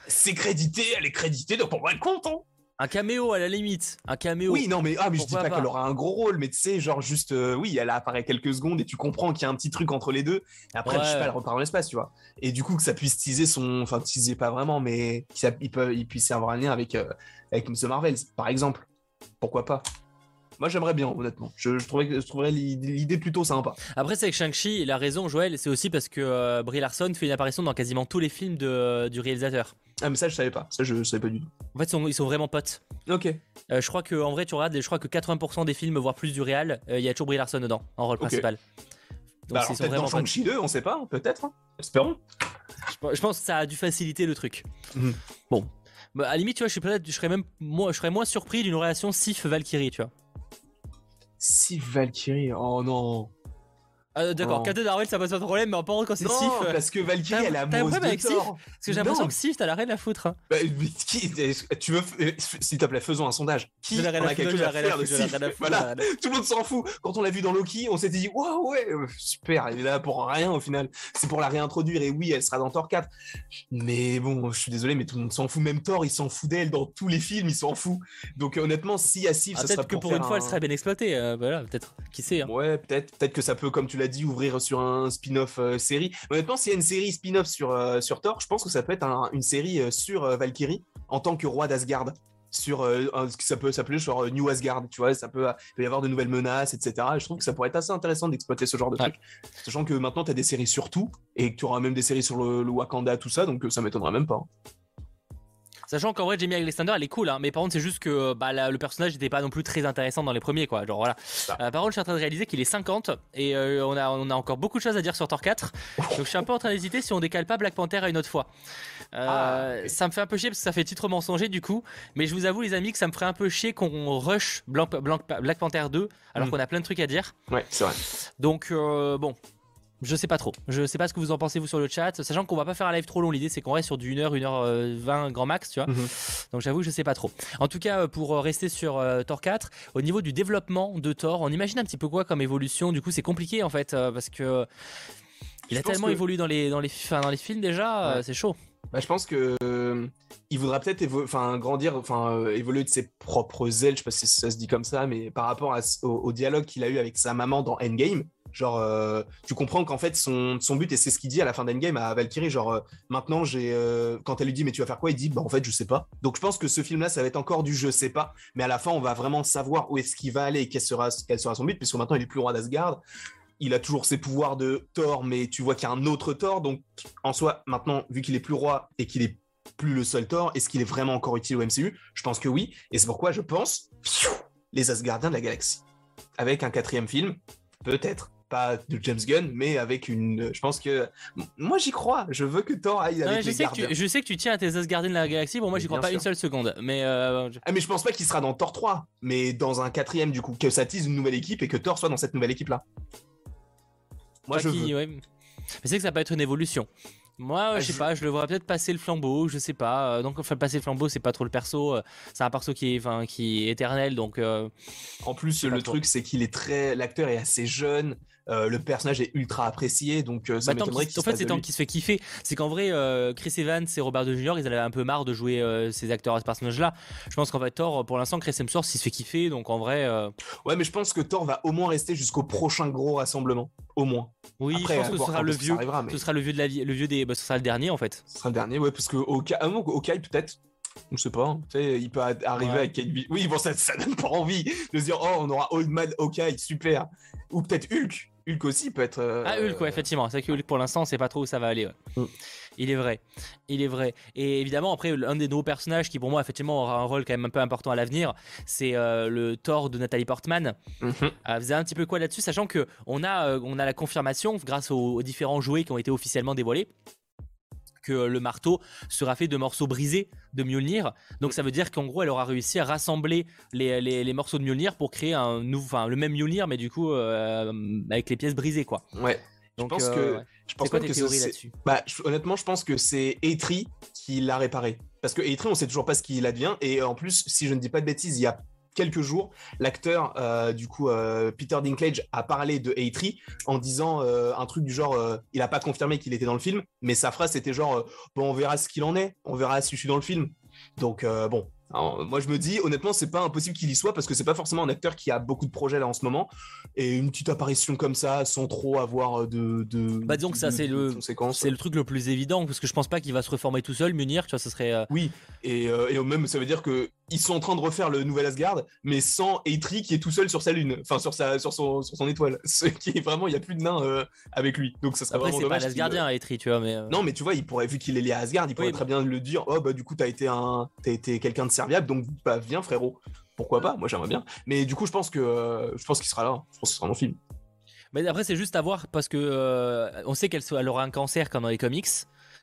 c'est crédité, elle est créditée, donc pour moi, elle compte. hein. Un caméo à la limite. Un caméo. Oui, non, mais, ah, mais je dis pas, pas qu'elle aura un gros rôle, mais tu sais, genre juste, euh, oui, elle apparaît quelques secondes et tu comprends qu'il y a un petit truc entre les deux. Et après, Ouais. je sais pas, elle repart dans l'espace, tu vois. Et du coup, que ça puisse teaser son. Enfin, teaser pas vraiment, mais qu'il peut, il puisse avoir un lien avec, euh, avec The Marvels, par exemple. Pourquoi pas? Moi, j'aimerais bien, honnêtement. Je, je, trouvais, je trouverais l'idée plutôt sympa. Après, c'est avec Shang-Chi, il a raison, Joël, c'est aussi parce que euh, Brie Larson fait une apparition dans quasiment tous les films de, du réalisateur. Ah, mais ça, je savais pas. Ça, je savais pas du tout. En fait, ils sont, ils sont vraiment potes. Ok. Euh, je crois que en vrai, tu regardes, je crois que 80% des films, voire plus du réal, euh, il y a toujours Brie Larson dedans, en rôle principal. Donc, Bah, alors, peut-être dans. Shang-Chi 2, on sait pas, hein, peut-être. hein. Espérons. Je, pense que ça a dû faciliter le truc. Mhm. Bon. Bah, à la limite, tu vois, je, suis je serais même moi, je serais moins surpris d'une relation Sif-Valkyrie, tu vois. Si Valkyrie, oh non. Euh, D'accord, Non. Captain Marvel, ça passe pas de problème, mais par contre, quand c'est Non, Sif. euh, parce que Valkyrie, elle t'as un problème de avec Sif. Parce que j'ai l'impression Non. que Sif, t'as la rien à foutre. hein. Bah, mais qui- tu veux, euh, s'il te plaît, faisons un sondage. Qui à a foutre, quelque chose à à faire de Sif? à Voilà. à Tout le monde s'en fout. Quand on l'a vu dans Loki, on s'était dit, waouh, ouais, euh, super, il est là pour rien au final. C'est pour la réintroduire et oui, elle sera dans Thor 4. Mais bon, je suis désolé, mais tout le monde s'en fout. Même Thor, il s'en fout d'elle dans tous les films, il s'en fout. Donc honnêtement, si y a Sif, Ah, ça serait peut-être que pour, une fois, elle serait bien exploitée. voilà, peut-être. Qui sait. hein. Ouais, peut-être peut-être que ça peut, comme tu l'as dit, ouvrir sur un spin-off euh, série. Honnêtement, s'il y a une série spin-off sur, euh, sur Thor, je pense que ça peut être un- une série euh, sur euh, Valkyrie en tant que roi d'Asgard. sur ça peut s'appeler genre New Asgard, tu vois, ça peut, peut, y avoir de nouvelles menaces, etc. Et je trouve que ça pourrait être assez intéressant d'exploiter ce genre de truc, sachant que maintenant tu as des séries sur tout et que tu auras même des séries sur le, le Wakanda, tout ça, donc ça m'étonnerait même pas. Sachant qu'en vrai, Jamie Alexander, elle est cool, hein, mais par contre, c'est juste que bah, le personnage n'était pas non plus très intéressant dans les premiers, quoi. Genre voilà. Euh, par contre, je suis en train de réaliser qu'il est 50 et euh, on, a, on a encore beaucoup de choses à dire sur Thor 4. Donc je suis un peu en train d'hésiter si on décale pas Black Panther à une autre fois. Euh, ah, Ça me fait un peu chier parce que ça fait titre mensonger du coup, mais je vous avoue, les amis, que ça me ferait un peu chier qu'on rush Black Panther 2 alors hmm. qu'on a plein de trucs à dire. Ouais, c'est vrai. Donc bon, je sais pas trop. Je sais pas ce que vous en pensez vous sur le chat. Sachant qu'on va pas faire un live trop long. L'idée c'est qu'on reste sur du 1h, 1h20 grand max, tu vois. Mhm. Donc j'avoue, je sais pas trop. En tout cas, pour euh, rester sur euh, Thor 4, au niveau du développement de Thor, on imagine un petit peu quoi comme évolution? Du coup, c'est compliqué en fait euh, parce que il a tellement évolué dans les dans les dans les films déjà, c'est chaud. Bah, je pense que il voudra peut-être enfin grandir, enfin évoluer de ses propres ailes. Je sais pas si ça se dit comme ça, mais par rapport au dialogue qu'il a eu avec sa maman dans Endgame Genre, euh, tu comprends qu'en fait, son, son, but, et c'est ce qu'il dit à la fin d'Endgame à Valkyrie, genre, euh, maintenant, j'ai. Euh, quand elle lui dit, mais tu vas faire quoi? Il dit, bah, en fait, je sais pas. Donc, je pense que ce film-là, ça va être encore du je sais pas, mais à la fin, on va vraiment savoir où est-ce qu'il va aller et quel sera, sera son but, puisque maintenant, il est plus roi d'Asgard. Il a toujours ses pouvoirs de Thor, mais tu vois qu'il y a un autre Thor. Donc, en soi, maintenant, vu qu'il est plus roi et qu'il est plus le seul Thor, est-ce qu'il est vraiment encore utile au MCU Je pense que oui. Et c'est pourquoi je pense les Asgardiens de la galaxie. Avec un quatrième film, peut-être pas de James Gunn, mais avec une. Je pense que. Moi, j'y crois. Je veux que Thor aille avec je les sais Que tu, je sais que tu tiens à tes Asgardiens de la galaxie. Bon, moi, j'y crois pas une seule seconde. Mais. Euh, ah, mais je pense pas qu'il sera dans Thor 3, mais dans un quatrième, du coup. Que ça tease une nouvelle équipe et que Thor soit dans cette nouvelle équipe-là. Moi, je veux. Mais c'est que ça peut être une évolution. Moi, ah, je sais pas, je le vois peut-être passer le flambeau, je sais pas. Euh, donc, enfin, passer le flambeau, c'est pas trop le perso. Euh, c'est un perso qui est, enfin, qui est éternel, donc. en plus, le truc, c'est qu'il est très, l'acteur est assez jeune. Euh, le personnage est ultra apprécié, donc euh, ça bah, m'étonnerait En fait, c'est tant qu'il se fait kiffer. C'est qu'en vrai, euh, Chris Evans et Robert De Jr. ils avaient un peu marre de jouer ces acteurs à ce personnage-là. Je pense qu'en fait, Thor, pour l'instant, Chris Hemsworth, il se fait kiffer, donc en vrai. Ouais, mais je pense que Thor va au moins rester jusqu'au prochain gros rassemblement, au moins. Oui, je pense que ce sera le vieux. Ce sera le vieux de la vie, le vieux des. Bah, ce sera le dernier en fait. Ce sera le dernier, ouais, parce que au Hawkeye peut-être. On sait pas. Tu sais, il peut arriver avec Kate Oui, bon, ça, ça donne pas envie de se dire, oh, on aura Old Man Hawkeye, super. Ou peut-être Hulk. Hulk aussi peut être. Euh, ah, Hulk, ouais, effectivement. C'est que Hulk, pour l'instant, on sait pas trop où ça va aller. Mm. Il est vrai. Il est vrai. Et évidemment, après, un des nouveaux personnages qui, pour moi, effectivement, aura un rôle quand même un peu important à l'avenir, c'est euh, le Thor de Nathalie Portman. Mm -hmm. vous avez un petit peu quoi là-dessus, sachant que on a, euh, on a la confirmation grâce aux différents jouets qui ont été officiellement dévoilés que le marteau sera fait de morceaux brisés de Mjolnir. Donc ça veut dire qu'en gros, elle aura réussi à rassembler les, les, morceaux de Mjolnir pour créer un nouveau, enfin le même Mjolnir, mais du coup euh, avec les pièces brisées, quoi. Ouais. Donc, je pense que je pense quoi théories là-dessus? Bah, honnêtement, je pense que c'est Eitri qui l'a réparé. Parce que Eitri, on sait toujours pas ce qu'il advient. Et en plus, si je ne dis pas de bêtises, il y a quelques jours, l'acteur, euh, du coup, euh, Peter Dinklage, a parlé de A3 en disant euh, un truc du genre, il n'a pas confirmé qu'il était dans le film, mais sa phrase c'était genre, bon, on verra ce qu'il en est, on verra si je suis dans le film. Donc, bon, moi, je me dis, honnêtement, c'est pas impossible qu'il y soit parce que c'est pas forcément un acteur qui a beaucoup de projets là en ce moment. Et une petite apparition comme ça, sans trop avoir de. de bah, disons que ça, c'est le, c'est le truc le plus évident parce que je pense pas qu'il va se reformer tout seul, Munir, tu vois, ça serait. Euh, oui, et, euh, et, même, ça veut dire que ils sont en train de refaire le nouvel Asgard, mais sans Eitri qui est tout seul sur sa lune, enfin, sur, sa, sur, son, sur son étoile. Ce qui est vraiment, il y a plus de nains euh, avec lui. Donc, ça serait Après, vraiment dommage. c'est pas l'Asgardien, Eitri, tu vois, mais. Non, mais tu vois, il pourrait, vu qu'il est lié à Asgard, il pourrait très bien le dire, oh, bah, du coup, t'as été, un... as été quelqu'un de serviable, donc, bah, viens frérot. Pourquoi pas? Moi j'aimerais bien. Mais du coup, je pense que euh, je pense qu'il sera là. Je pense que ce sera mon film. Mais après, c'est juste à voir parce que euh, on sait qu'elle aura un cancer comme dans les comics.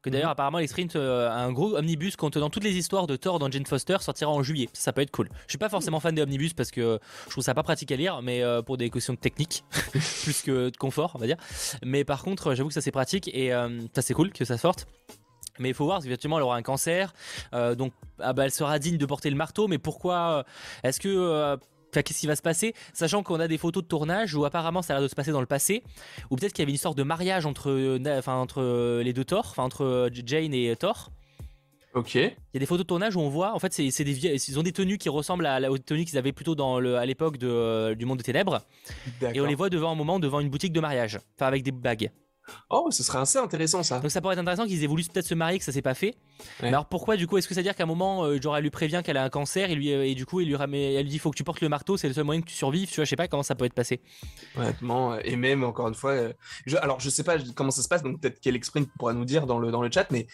Que d'ailleurs, mhm. apparemment, les Sprint, euh, un gros omnibus contenant toutes les histoires de Thor dans Jane Foster sortira en juillet. Ça, peut être cool. Je suis pas forcément fan des omnibus parce que je trouve ça pas pratique à lire, mais pour des questions techniques, plus que de confort, on va dire. Mais par contre, j'avoue que ça c'est pratique et ça c'est cool que ça sorte. Mais il faut voir, effectivement, elle aura un cancer. Euh, donc, ah bah, elle sera digne de porter le marteau. Mais pourquoi euh, Est-ce que. Euh, qu'est-ce qui va se passer? Sachant qu'on a des photos de tournage où apparemment ça a l'air de se passer dans le passé. Ou peut-être qu'il y avait une histoire de mariage entre, enfin, entre les deux Thor, enfin, entre Jane et Thor. Ok. Il y a des photos de tournage où on voit, en fait, c'est des ils ont des tenues qui ressemblent à la tenue qu'ils avaient plutôt dans le, à l'époque du Monde des Ténèbres. Et on les voit devant un moment devant une boutique de mariage, enfin avec des bagues. Oh, ce serait assez intéressant ça. Donc ça pourrait être intéressant qu'ils aient voulu peut-être se marier, que ça s'est pas fait. Ouais. Mais alors pourquoi du coup Est-ce que ça veut dire qu'à un moment, euh, genre elle lui prévient qu'elle a un cancer et, lui, euh, et du coup il lui ramène- elle lui dit faut que tu portes le marteau, c'est le seul moyen que tu survives. Tu vois, je sais pas comment ça peut être passé. Honnêtement, euh, et même encore une fois, euh, je, alors je sais pas comment ça se passe, donc peut-être qu'elle exprime pourra nous dire dans le, dans le chat, mais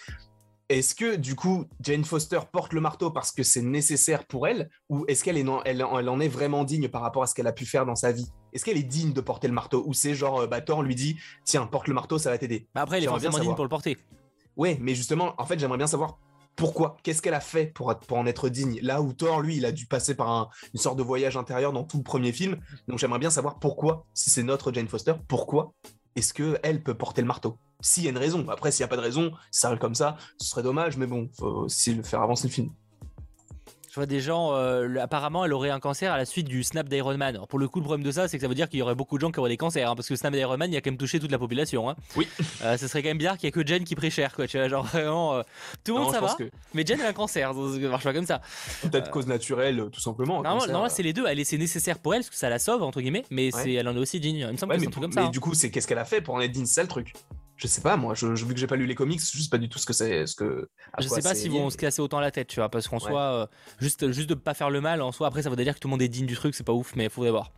est-ce que du coup Jane Foster porte le marteau parce que c'est nécessaire pour elle, ou est-ce qu'elle est, non- elle, elle en est vraiment digne par rapport à ce qu'elle a pu faire dans sa vie? Est-ce qu'elle est digne de porter le marteau, ou c'est genre, euh, bah Thor lui dit, tiens, porte le marteau, ça va t'aider Bah après, il est forcément digne pour le porter. Ouais, mais justement, en fait, j'aimerais bien savoir pourquoi, qu'est-ce qu'elle a fait pour, en être digne? Là où Thor, lui, il a dû passer par un- une sorte de voyage intérieur dans tout le premier film. Donc j'aimerais bien savoir pourquoi, si c'est notre Jane Foster, pourquoi est-ce que elle peut porter le marteau? S'il y a une raison. Après, s'il n'y a pas de raison, si ça arrive comme ça, ce serait dommage, mais bon, faut aussi le faire avancer le film. Je vois des gens, euh, apparemment, elle aurait un cancer à la suite du snap d'Iron Man. Alors, pour le coup, le problème de ça, c'est que ça veut dire qu'il y aurait beaucoup de gens qui auraient des cancers, hein, parce que le snap d'Iron Man, il a quand même touché toute la population. Hein. Oui. Euh, ce serait quand même bizarre qu'il y ait que Jen qui préchère, quoi. Tu vois, genre vraiment, euh, tout le Non, monde ça va, pense que mais Jen elle a un cancer, ça marche pas comme ça. peut-être cause naturelle, tout simplement. Normalement, cancer. normalement, c'est les deux. Elle est c'est nécessaire pour elle parce que ça la sauve entre guillemets, mais Ouais. c'est elle en est aussi digne. Il me semble Ouais, que c'est mais, un truc pour- comme ça. mais hein. du coup, c'est qu'est-ce qu'elle a fait pour en être digne, c'est ça le truc. Je sais pas, moi, je, je- vu que j'ai pas lu les comics, je sais pas du tout ce que c'est. Ce que, Je sais pas s'ils vont se casser autant la tête, tu vois, parce qu'en Ouais. soit euh, juste juste de pas faire le mal en soi. Après, ça veut dire que tout le monde est digne du truc, c'est pas ouf, mais faut voir.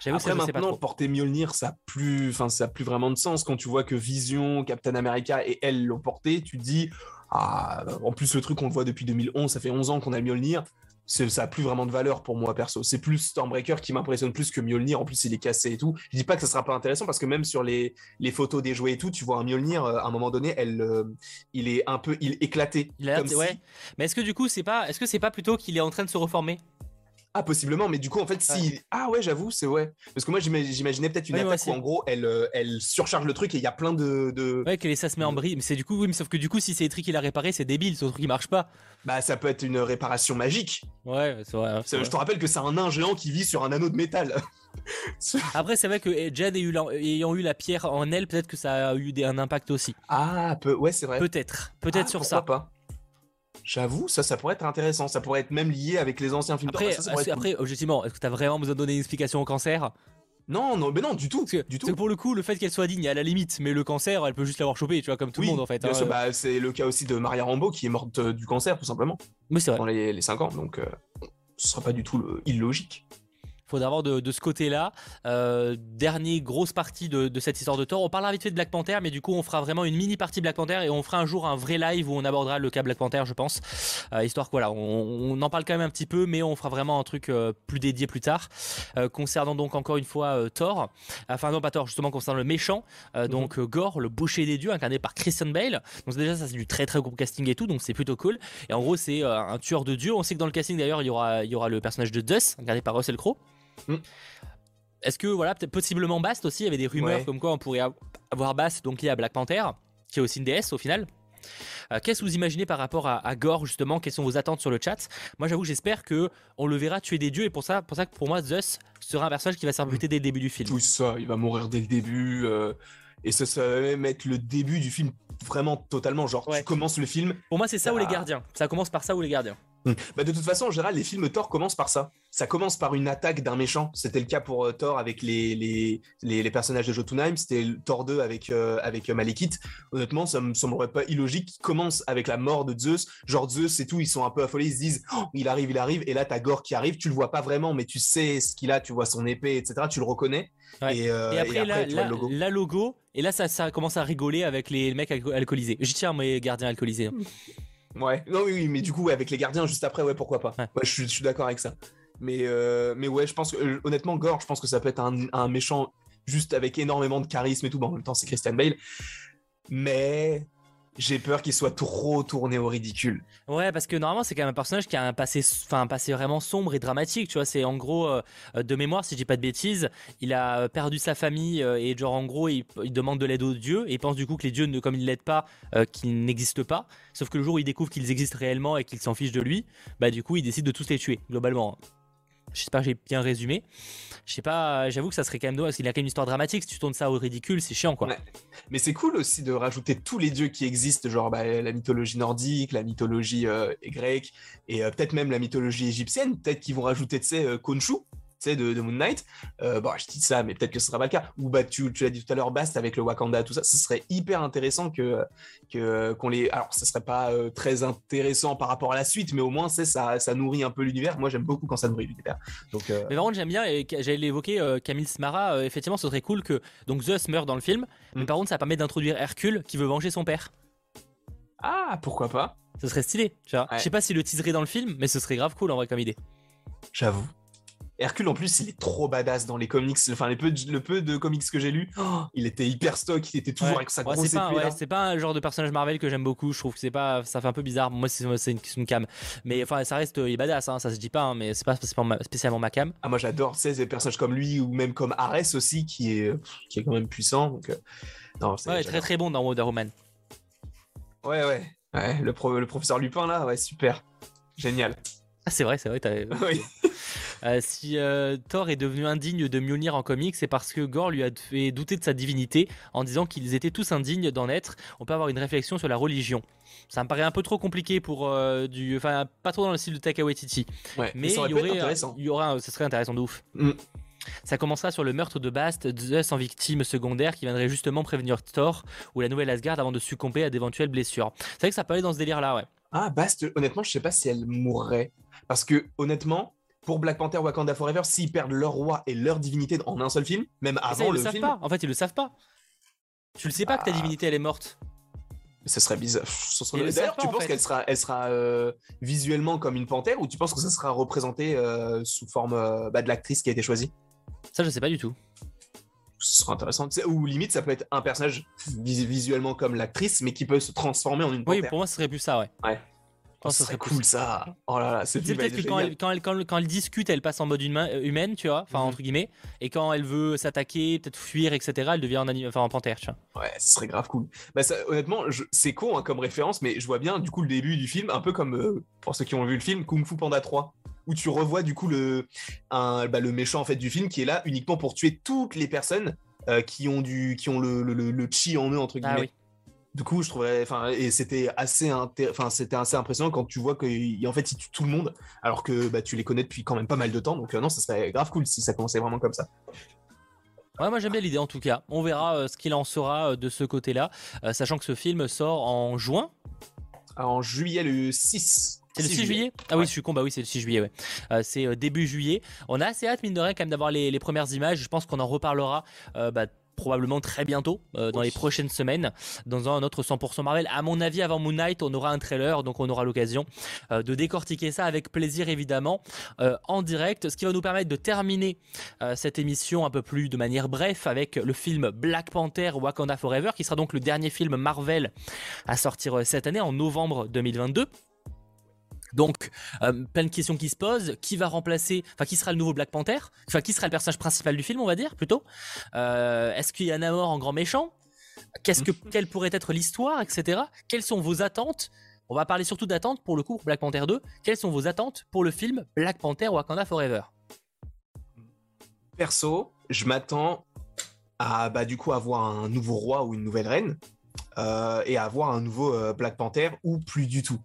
J'avoue que ça, je sais pas maintenant, trop. porter Mjolnir, ça a plus, enfin, ça a plus vraiment de sens quand tu vois que Vision, Captain America et elle l'ont porté. Tu dis, ah, en plus le truc on le voit depuis 2011, ça fait 11 ans qu'on a Mjolnir. Ça a plus vraiment de valeur pour moi perso. C'est plus Stormbreaker qui m'impressionne plus que Mjolnir. En plus, il est cassé et tout. Je dis pas que ça sera pas intéressant parce que même sur les, les photos des jouets et tout, tu vois un Mjolnir euh, à un moment donné, elle, euh, il est un peu, il éclaté. Il a l'air comme de- si- ouais. Mais est-ce que du coup, c'est pas, est-ce que c'est pas plutôt qu'il est en train de se reformer? Ah, possiblement, mais du coup, en fait, si. Ah, ouais, j'avoue, c'est ouais. Parce que moi, j'ima- j'imaginais peut-être une moi attaque où, en gros, elle, euh, elle surcharge le truc et il y a plein de. de- Ouais, que ça se met en bris. Mais c'est du coup, oui, mais sauf que du coup, si c'est Etri qui l'a réparé, c'est débile. Ce truc qui marche pas. Bah, ça peut être une réparation magique. Ouais, c'est vrai. Je te rappelle que c'est un nain géant qui vit sur un anneau de métal. Après, c'est vrai que la- ayant eu la pierre en elle, peut-être que ça a eu un impact aussi. ah, peu... ouais, c'est vrai. Peut-être, peut-être Ah, sur pourquoi ça. pas. J'avoue, ça, ça pourrait être intéressant. Ça pourrait être même lié avec les anciens films. Après. Ça, ça être après, objectivement, est-ce que t'as vraiment besoin de donner une explication au cancer? Non, non, mais non, du tout. Parce que, du tout. pour le coup, le fait qu'elle soit digne, à la limite, mais le cancer, elle peut juste l'avoir chopé, tu vois, comme tout oui, le monde en fait. hein. bah, c'est le cas aussi de Maria Rambeau qui est morte euh, du cancer, tout simplement, Mais c'est vrai. dans les, les 5 ans. Donc, euh, ce sera pas du tout le- illogique. Faudra voir de, de ce côté-là. Euh, dernier grosse partie de, de cette histoire de Thor. On parlera vite fait de Black Panther, mais du coup, on fera vraiment une mini partie Black Panther et on fera un jour un vrai live où on abordera le cas Black Panther, je pense. Euh, histoire que voilà, on, on en parle quand même un petit peu, mais on fera vraiment un truc euh, plus dédié plus tard. Euh, concernant donc encore une fois Thor, enfin non pas Thor, justement concernant le méchant, euh, donc Gore, le boucher des dieux, incarné par Christian Bale. Donc déjà ça c'est du très très gros casting et tout, donc c'est plutôt cool. Et en gros c'est un tueur de dieux. On sait que dans le casting d'ailleurs il y aura, il y aura le personnage de Zeus, incarné par Russell Crowe. Mm. Est-ce que voilà, peut-être possiblement Bast aussi, il y avait des rumeurs Ouais. comme quoi on pourrait av- avoir Bast donc lié à Black Panther, qui est aussi une déesse au final. Euh, Qu'est-ce que vous imaginez par rapport à, à Gore justement? Quelles sont vos attentes sur le chat? Moi j'avoue j'espère que on le verra tuer des dieux et pour ça, pour ça que pour moi Zeus sera un personnage qui va s'arbuter dès le début du film. Tout ça, il va mourir dès le début. euh, et ça, ça va même être le début du film vraiment totalement. Genre, Ouais. tu commences le film. Pour moi c'est ça ou les gardiens. Ça commence par ça ou les gardiens. Bah, de toute façon, en général, les films Thor commencent par ça. Ça commence par une attaque d'un méchant. C'était le cas pour euh, Thor avec les, les, les, les personnages de Jotunheim. C'était Thor 2 avec, euh, avec euh, Malekith. Honnêtement, ça me semblerait pas illogique qu'il commence avec la mort de Zeus. Genre, Zeus et tout, ils sont un peu affolés. Ils se disent, Oh, il arrive, il arrive. Et là, t'as Gore qui arrive. Tu le vois pas vraiment, mais tu sais ce qu'il a. Tu vois son épée, etc. Tu le reconnais. Ouais. Et, euh, et après, là, tu vois le logo. la logo, et là ça, ça commence à rigoler avec les mecs alco- alcoolisés. J'y tiens mes gardiens alcoolisés. hein. Ouais, non, oui, oui, mais du coup, ouais, avec les gardiens juste après, ouais, pourquoi pas. Ouais. Ouais, je suis, je suis d'accord avec ça. Mais, euh, mais ouais, je pense que, euh, honnêtement, Gore, je pense que ça peut être un, un méchant juste avec énormément de charisme et tout. Bon, en même temps, c'est Christian Bale. Mais j'ai peur qu'il soit trop tourné au ridicule. Ouais, parce que normalement, c'est quand même un personnage qui a un passé, un passé vraiment sombre et dramatique. Tu vois, c'est en gros, euh, euh, de mémoire, si je dis pas de bêtises, il a euh, perdu sa famille et genre, en gros, il, demande de l'aide aux dieux et il pense du coup que les dieux, comme ils l'aident pas, qu'ils n'existent pas. Sauf que le jour où il découvre qu'ils existent réellement et qu'ils s'en fichent de lui, bah du coup, il décide de tous les tuer, globalement. J'espère que j'ai bien résumé. Je sais pas, j'avoue que ça serait quand même dommage parce qu'il a quand même une histoire dramatique. Si tu tournes ça au ridicule, c'est chiant quoi. Mais c'est cool aussi de rajouter tous les dieux qui existent, genre bah, la mythologie nordique, la mythologie euh, grecque, et euh, peut-être même la mythologie égyptienne. Peut-être qu'ils vont rajouter, tu sais, euh, Khonshu. De, de, Moon Knight. Euh, bon, je dis ça, mais peut-être que ce sera pas le cas. Ou bah, tu, tu l'as dit tout à l'heure, Bast avec le Wakanda, tout ça, ce serait hyper intéressant que qu'on les. Alors, ça serait pas euh, très intéressant par rapport à la suite, mais au moins, c'est ça, ça nourrit un peu l'univers. Moi, j'aime beaucoup quand ça nourrit l'univers. Donc. Euh, mais par contre, j'aime bien. Et j'allais l'évoquer, euh, Camille Smara. effectivement, ce serait cool que donc Zeus meurt dans le film, mais mm. par contre, ça permet d'introduire Hercule qui veut venger son père. Ah, pourquoi pas? Ce serait stylé, tu vois. Je sais pas si le teaserait dans le film, mais ce serait grave cool en vrai comme idée. J'avoue. Hercule en plus il est trop badass dans les comics. Enfin les peu de, le peu de comics que j'ai lu oh, il était hyper stock il était toujours avec sa grosse c'est pas, un genre de personnage Marvel que j'aime beaucoup je trouve que c'est pas ça fait un peu bizarre. Moi c'est une, une cam. Mais enfin ça reste il est badass hein, ça se dit pas hein, mais c'est pas spécialement ma cam. Ah moi j'adore ces des personnages comme lui ou même comme Ares aussi qui est qui est quand même puissant donc euh, non, ouais très très bon dans Wonder Woman. Ouais ouais ouais le, le professeur Lupin là ouais super génial ah, c'est vrai, c'est vrai. Oui. Euh, si euh, Thor est devenu indigne de Mjolnir en comics, c'est parce que Gore lui a fait douter de sa divinité en disant qu'ils étaient tous indignes d'en être. On peut avoir une réflexion sur la religion. Ça me paraît un peu trop compliqué pour euh, du. Enfin, pas trop dans le style de Taika Waititi. Ouais, mais, il y aurait, il y aura, ce serait intéressant de ouf. Mm. Ça commencera sur le meurtre de Bast, Zeus en victime secondaire qui viendrait justement prévenir Thor ou la nouvelle Asgard avant de succomber à d'éventuelles blessures. C'est vrai que ça peut aller dans ce délire-là, ouais. Ah, Bast, honnêtement, je sais pas si elle mourrait. Parce que honnêtement, pour Black Panther Wakanda Forever, s'ils perdent leur roi et leur divinité en un seul film, même avant le, film. En fait, ils le savent pas. Tu le sais pas que ta ah. divinité elle est morte. Ce serait bizarre. D'ailleurs, tu penses qu'elle sera, elle sera euh, visuellement comme une panthère ou tu penses que ça sera représenté euh, sous forme euh, bah, de l'actrice qui a été choisie? Ça, je sais pas du tout. Ce sera intéressant. Ou limite, ça peut être un personnage visuellement comme l'actrice, mais qui peut se transformer en une panthère. Oui, pour moi, ce serait plus ça, ouais. Ouais. Oh, ça serait cool ça. Oh là là, c'est peut-être que quand elle, quand, elle, quand, elle, discute, elle passe en mode euh, humaine, tu vois, enfin mhm. entre guillemets, et quand elle veut s'attaquer, peut-être fuir, etc., elle devient en, enfin, en panthère, tu vois. Ouais, ce serait grave cool. Bah, ça, honnêtement, c'est con hein, comme référence, mais je vois bien du coup le début du film, un peu comme euh, pour ceux qui ont vu le film Kung Fu Panda 3 où tu revois du coup le, un, bah, le méchant en fait du film qui est là uniquement pour tuer toutes les personnes euh, qui ont du qui ont le, le, le, chi en eux entre ah guillemets. Ah, oui du coup, je trouvais, enfin, et c'était assez, enfin, c'était assez impressionnant quand tu vois qu'en fait, il tue tout le monde, alors que bah, tu les connais depuis quand même pas mal de temps. Donc, euh, non, ça serait grave cool si ça commençait vraiment comme ça. Ouais, moi j'aime bien l'idée en tout cas. On verra euh, ce qu'il en sera euh, de ce côté-là, sachant que ce film sort en juin. En juillet le 6. C'est le 6 juillet, Ah oui, je suis con, bah oui, c'est le 6 juillet, ouais. c'est début juillet. On a assez hâte, mine de rien, quand même d'avoir les, premières images. Je pense qu'on en reparlera bah, probablement très bientôt, euh, dans les prochaines semaines, dans un autre 100% Marvel. À mon avis, avant Moon Knight, on aura un trailer, donc on aura l'occasion euh, de décortiquer ça avec plaisir, évidemment, euh, en direct. Ce qui va nous permettre de terminer cette émission un peu plus de manière bref avec le film Black Panther Wakanda Forever, qui sera donc le dernier film Marvel à sortir cette année, en novembre 2022. Donc, euh, plein de questions qui se posent. Qui va remplacer, enfin, qui sera le nouveau Black Panther? Enfin, qui sera le personnage principal du film, on va dire, plutôt? Euh, Est-ce qu'il y a Namor en grand méchant? Qu'est-ce que, Quelle pourrait être l'histoire, etc. Quelles sont vos attentes? On va parler surtout d'attentes pour le coup Black Panther 2. Quelles sont vos attentes pour le film Black Panther Wakanda Forever? Perso, je m'attends à bah, du coup avoir un nouveau roi ou une nouvelle reine euh, et à avoir un nouveau Black Panther ou plus du tout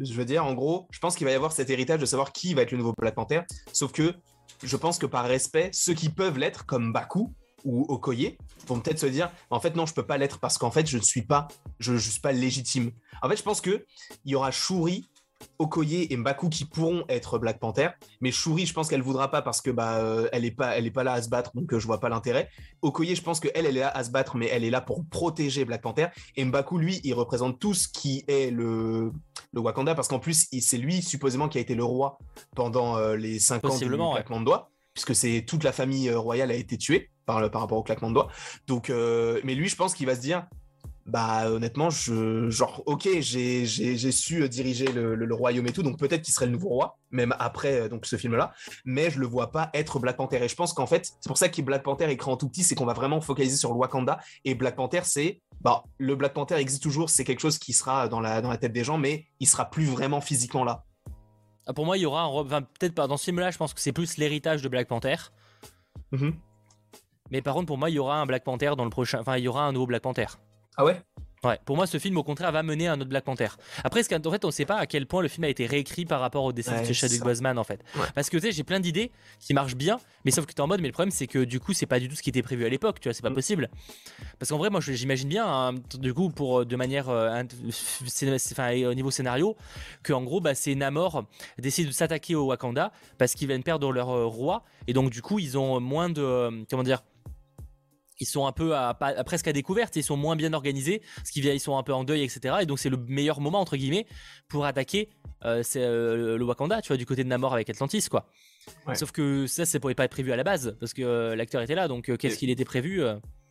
je veux dire, en gros, je pense qu'il va y avoir cet héritage de savoir qui va être le nouveau Black Panther. Sauf que je pense que par respect, ceux qui peuvent l'être, comme Baku ou Okoye, vont peut-être se dire en fait non je peux pas l'être parce qu'en fait je ne suis pas je, je suis pas légitime en fait je pense que il y aura Shuri Okoye et Mbaku qui pourront être Black Panther, mais Shuri, je pense qu'elle voudra pas parce que bah euh, elle est pas elle est pas là à se battre, donc euh, je vois pas l'intérêt. Okoye, je pense que elle, est là à se battre, mais elle est là pour protéger Black Panther. Et Mbaku, lui, il représente tout ce qui est le le Wakanda parce qu'en plus c'est lui supposément qui a été le roi pendant euh, les cinq ans du claquement de doigts, puisque c'est toute la famille royale a été tuée par, par rapport au claquement de doigts. Donc, mais lui, je pense qu'il va se dire bah honnêtement, je, genre, ok, j'ai su diriger le, royaume et tout, donc peut-être qu'il serait le nouveau roi, même après euh, donc ce film-là, mais je le vois pas être Black Panther. Et je pense qu'en fait, c'est pour ça que Black Panther écrit en tout petit, c'est qu'on va vraiment focaliser sur le Wakanda, et Black Panther, c'est, bah, le Black Panther existe toujours, c'est quelque chose qui sera dans la, dans la tête des gens, mais il sera plus vraiment physiquement là. Ah, pour moi, il y aura un, enfin, peut-être pas dans ce film-là, je pense que c'est plus l'héritage de Black Panther. Mm-hmm. Mais par contre, pour moi, il y aura un Black Panther dans le prochain, enfin, il y aura un nouveau Black Panther. Ah ouais? Ouais, pour moi, ce film, au contraire, va mener à un autre Black Panther. Après, ce qu'en fait, on sait pas à quel point le film a été réécrit par rapport au dessin Ouais, de Chadwick. Boseman, en fait. Ouais. Parce que tu sais, j'ai plein d'idées qui marchent bien, mais sauf que t'es en mode, mais le problème, c'est que du coup, c'est pas du tout ce qui était prévu à l'époque, tu vois, c'est pas Mm. possible. Parce qu'en vrai, moi, j'imagine bien, hein, du coup, pour euh, de manière, euh, enfin, au niveau scénario, que en gros, bah, c'est Namor décide de s'attaquer au Wakanda parce qu'ils viennent perdre leur euh, roi, et donc du coup, ils ont moins de, euh, comment dire. Ils sont un peu à, presque à découverte, ils sont moins bien organisés, parce qu'ils ils sont un peu en deuil, etc. Et donc c'est le meilleur moment entre guillemets pour attaquer euh, euh, le Wakanda, tu vois, du côté de Namor avec Atlantis, quoi. Ouais. Sauf que ça, ça pouvait pas être prévu à la base, parce que euh, l'acteur était là, donc qu'est-ce qu'il était prévu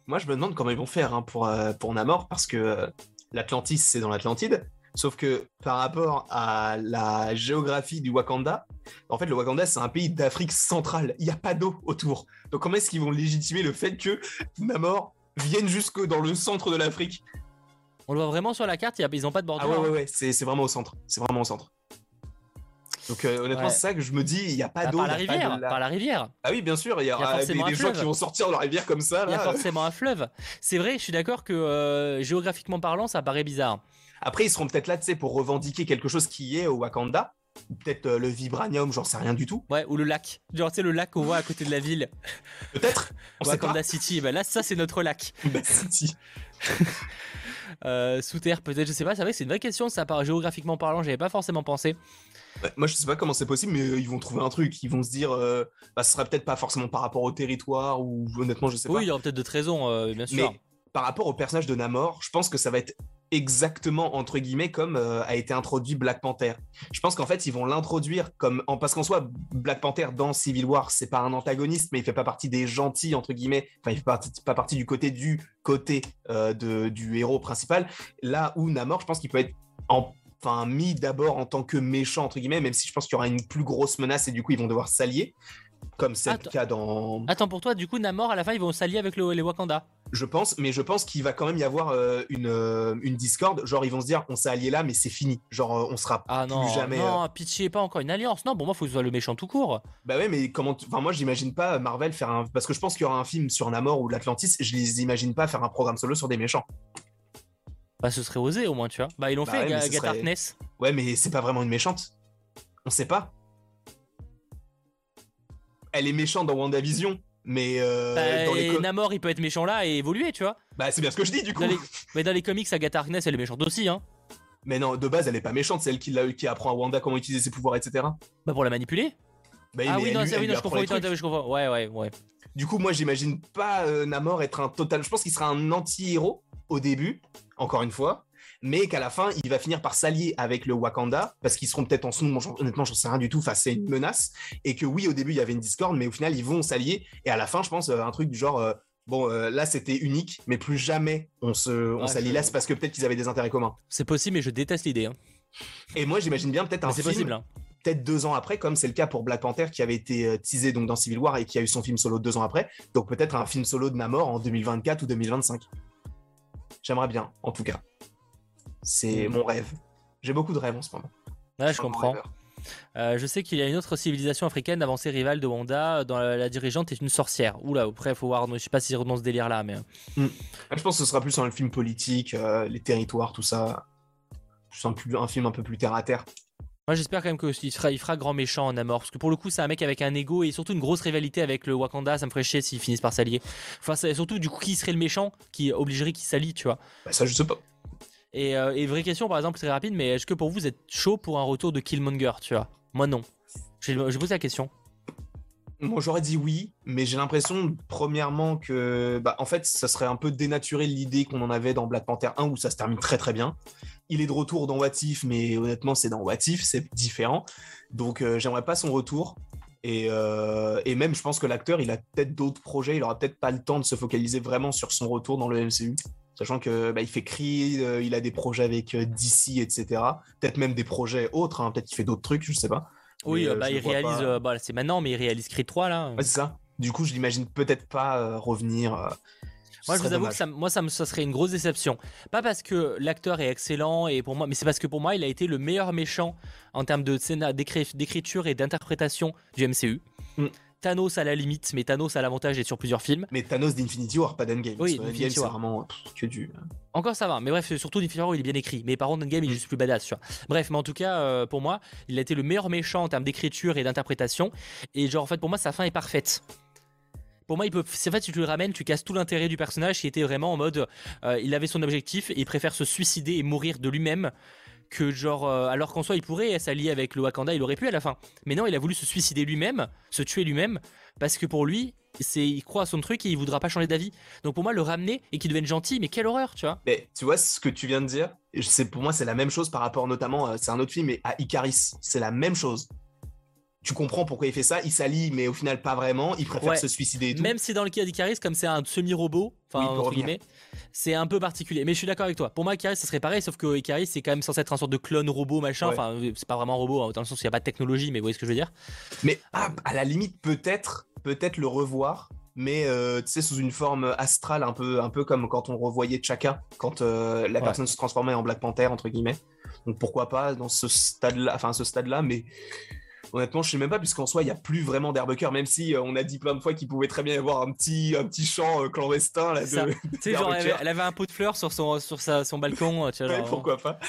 Moi, je me demande comment ils vont faire hein, pour, pour Namor, parce que l'Atlantis, c'est dans l'Atlantide. Sauf que par rapport à la géographie du Wakanda, en fait, le Wakanda, c'est un pays d'Afrique centrale. Il n'y a pas d'eau autour. Donc, comment est-ce qu'ils vont légitimer le fait que Namor vienne jusque dans le centre de l'Afrique? On le voit vraiment sur la carte, a- ils ont pas de Ah bordure. ouais, ouais, hein. ouais, c'est c'est vraiment au centre. C'est vraiment au centre. Donc, euh, honnêtement, Ouais. c'est ça que je me dis, il n'y a pas Bah, d'eau. par la a rivière, la- par la rivière. Ah oui, bien sûr, il y aura des, forcément des un gens qui vont sortir de la rivière comme ça. Il y a forcément un fleuve. C'est vrai, je suis d'accord que euh, géographiquement parlant, ça paraît bizarre. Après, ils seront peut-être là, tu sais, pour revendiquer quelque chose qui est au Wakanda. Peut-être euh, le vibranium, j'en sais rien du tout. Ouais, ou le lac. Genre, tu sais, le lac qu'on voit à côté de la ville. Peut-être. On sait pas. Wakanda City. Bah là, ça, c'est notre lac. Bah, si. Euh, sous terre, peut-être, je sais pas. C'est vrai que c'est une vraie question, ça, par géographiquement parlant, j'avais pas forcément pensé. Moi, je sais pas comment c'est possible, mais euh, ils vont trouver un truc. Ils vont se dire, euh, bah, ce sera peut-être pas forcément par rapport au territoire, ou honnêtement, je sais Oui, pas. il y aura peut-être d'autres raisons, bien sûr. Mais par rapport au personnage de Namor, je pense que ça va être exactement entre guillemets comme euh, a été introduit Black Panther. Je pense qu'en fait ils vont l'introduire comme en parce qu'en soi Black Panther dans Civil War c'est pas un antagoniste mais il fait pas partie des gentils entre guillemets. Enfin il fait pas, partie du côté du côté euh, de, du héros principal. Là où Namor je pense qu'il peut être en enfin mis d'abord en tant que méchant entre guillemets même si je pense qu'il y aura une plus grosse menace et du coup ils vont devoir s'allier comme c'est Attends. le cas dans Attends, pour toi, du coup, Namor, à la fin, ils vont s'allier avec le- les Wakanda. je pense, mais je pense qu'il va quand même y avoir euh, une, euh, une discorde. Genre, ils vont se dire, on s'est alliés là, mais c'est fini. Genre, euh, on sera Ah non, plus jamais. euh, non, pitié, pas encore une alliance. Non, pour moi, faut que ce soit le méchant tout court. Bah ouais, mais comment. Enfin, moi, j'imagine pas Marvel faire un. Parce que je pense qu'il y aura un film sur Namor ou l'Atlantis. Je les imagine pas faire un programme solo sur des méchants. Bah, ce serait osé au moins, tu vois. Bah, ils l'ont Bah fait, ouais, Ga- mais ce Agatha serait- Harkness. Ouais, mais c'est pas vraiment une méchante. On sait pas. Elle est méchante dans WandaVision, mais euh, Bah, dans les. et Namor, il peut être méchant là et évoluer, tu vois. Bah, c'est bien ce que je dis, du coup. Dans les... Mais dans les comics, Agatha Harkness, elle est méchante aussi, hein. Mais non, de base, elle est pas méchante. C'est elle qui, qui apprend à Wanda comment utiliser ses pouvoirs, etc. Bah, pour la manipuler. Bah, ah oui, non, lui- elle oui, non, je comprends, je comprends. Ouais, ouais, ouais. Du coup, moi, j'imagine pas euh, Namor être un total. Je pense qu'il sera un anti-héros au début, encore une fois, mais qu'à la fin, il va finir par s'allier avec le Wakanda parce qu'ils seront peut-être en j'en- honnêtement, j'en sais rien du tout. Enfin, c'est une menace. Et que oui, au début, il y avait une discorde, mais au final, ils vont s'allier. Et à la fin, je pense, euh, un truc du genre. euh, Bon, euh, là, c'était unique, mais plus jamais on se, on Ouais, s'allie là, c'est parce que peut-être qu'ils avaient des intérêts communs. C'est possible, mais je déteste l'idée. Hein. Et moi, j'imagine bien peut-être un film, possible, hein. peut-être deux ans après, comme c'est le cas pour Black Panther qui avait été teasé donc dans Civil War et qui a eu son film solo deux ans après. Donc peut-être un film solo de Namor en 2024 ou 2025. J'aimerais bien, en tout cas. C'est Mm. mon rêve. J'ai beaucoup de rêves en ce moment. Ouais, je comprends. Euh, je sais qu'il y a une autre civilisation africaine avancée rivale de Wanda, dont la, la dirigeante est une sorcière. Oula, après, faut voir. Je sais pas si dans ce délire-là, mais. Ah, Je pense que ce sera plus un film politique, euh, les territoires, tout ça. C'est un, plus- un film un peu plus terre à terre. Moi, j'espère quand même qu'il fera, il fera grand méchant en Namor. Parce que pour le coup, c'est un mec avec un ego et surtout une grosse rivalité avec le Wakanda. Ça me ferait chier s'ils finissent par s'allier. Enfin, surtout, du coup, qui serait le méchant qui obligerait qu'il s'allie, tu vois. Bah, ça, je sais pas. Et, euh, et vraie question, par exemple, très rapide, mais est-ce que pour vous, vous êtes chaud pour un retour de Killmonger, tu vois? Moi, non. J'ai j'ai posé la question. Moi, j'aurais dit oui, mais j'ai l'impression, premièrement, que, bah, en fait, ça serait un peu dénaturer l'idée qu'on en avait dans Black Panther 1 où ça se termine très très bien. Il est de retour dans What If, mais honnêtement, c'est dans What If, c'est différent. Donc, euh, j'aimerais pas son retour. Et, euh, et même, je pense que l'acteur, il a peut-être d'autres projets, il aura peut-être pas le temps de se focaliser vraiment sur son retour dans le MCU. Sachant que bah, il fait Creed, euh, il a des projets avec euh, DC, etc. Peut-être même des projets autres, hein, peut-être qu'il fait d'autres trucs, je sais pas. Oui, Mais, euh, bah, il réalise. bah, c'est maintenant, mais il réalise Creed 3 là. Ouais, c'est ça. Du coup, je l'imagine peut-être pas revenir. Moi, je vous avoue dommage. que ça, moi, ça, me, ça serait une grosse déception. Pas parce que l'acteur est excellent et pour moi, mais c'est parce que pour moi, il a été le meilleur méchant en termes de d'écriture et d'interprétation du MCU. Mm. Thanos à la limite, mais Thanos a l'avantage d'être sur plusieurs films. Mais Thanos d'Infinity War, pas d'Endgame. Oui, Endgame, c'est vraiment pff, que du. Encore ça va, mais bref, surtout Infinity War, il est bien écrit. Mais par contre, Endgame, il est juste plus badass, tu vois. Bref, mais en tout cas, euh, pour moi, il a été le meilleur méchant en termes d'écriture et d'interprétation. Et genre, en fait, pour moi, sa fin est parfaite. Pour moi, il peut. Si en fait, tu le ramènes, tu casses tout l'intérêt du personnage qui était vraiment en mode. euh, il avait son objectif et il préfère se suicider et mourir de lui-même que genre. euh, alors qu'en soi, il pourrait s'allier avec le Wakanda, il aurait pu à la fin. Mais non, il a voulu se suicider lui-même, se tuer lui-même, parce que pour lui, c'est il croit à son truc et il voudra pas changer d'avis. Donc pour moi, le ramener et qu'il devienne gentil, mais quelle horreur, tu vois. Mais tu vois ce que tu viens de dire c'est Pour moi, c'est la même chose par rapport notamment, euh, c'est un autre film, mais à Icaris. C'est la même chose. Tu comprends pourquoi il fait ça, il s'allie, mais au final, pas vraiment. Il préfère Ouais. se suicider et tout. Même si dans le cas d'Icaris, comme c'est un semi-robot, Oui, enfin guillemets, c'est un peu particulier. Mais je suis d'accord avec toi. Pour moi, Icaris, ça serait pareil, sauf que Icaris, c'est quand même censé être un sorte de clone robot, machin. Ouais. Enfin, c'est pas vraiment un robot, hein, dans le sens où il n'y a pas de technologie, mais vous voyez ce que je veux dire. Mais ah, à la limite, peut-être, peut-être le revoir, mais euh, tu sais, sous une forme astrale, un peu, un peu comme quand on revoyait Chaka, quand euh, la Ouais. personne se transformait en Black Panther entre guillemets. Donc pourquoi pas dans ce stade-là, enfin ce stade-là, mais honnêtement, je sais même pas, puisqu'en soi, il y a plus vraiment d'Herbecker, même si euh, on a dit plein de fois qu'il pouvait très bien y avoir un petit, un petit chant euh, clandestin là. De... Sais, genre, elle, avait un pot de fleurs sur son, sur sa, son balcon, tu vois. Ouais, pourquoi pas.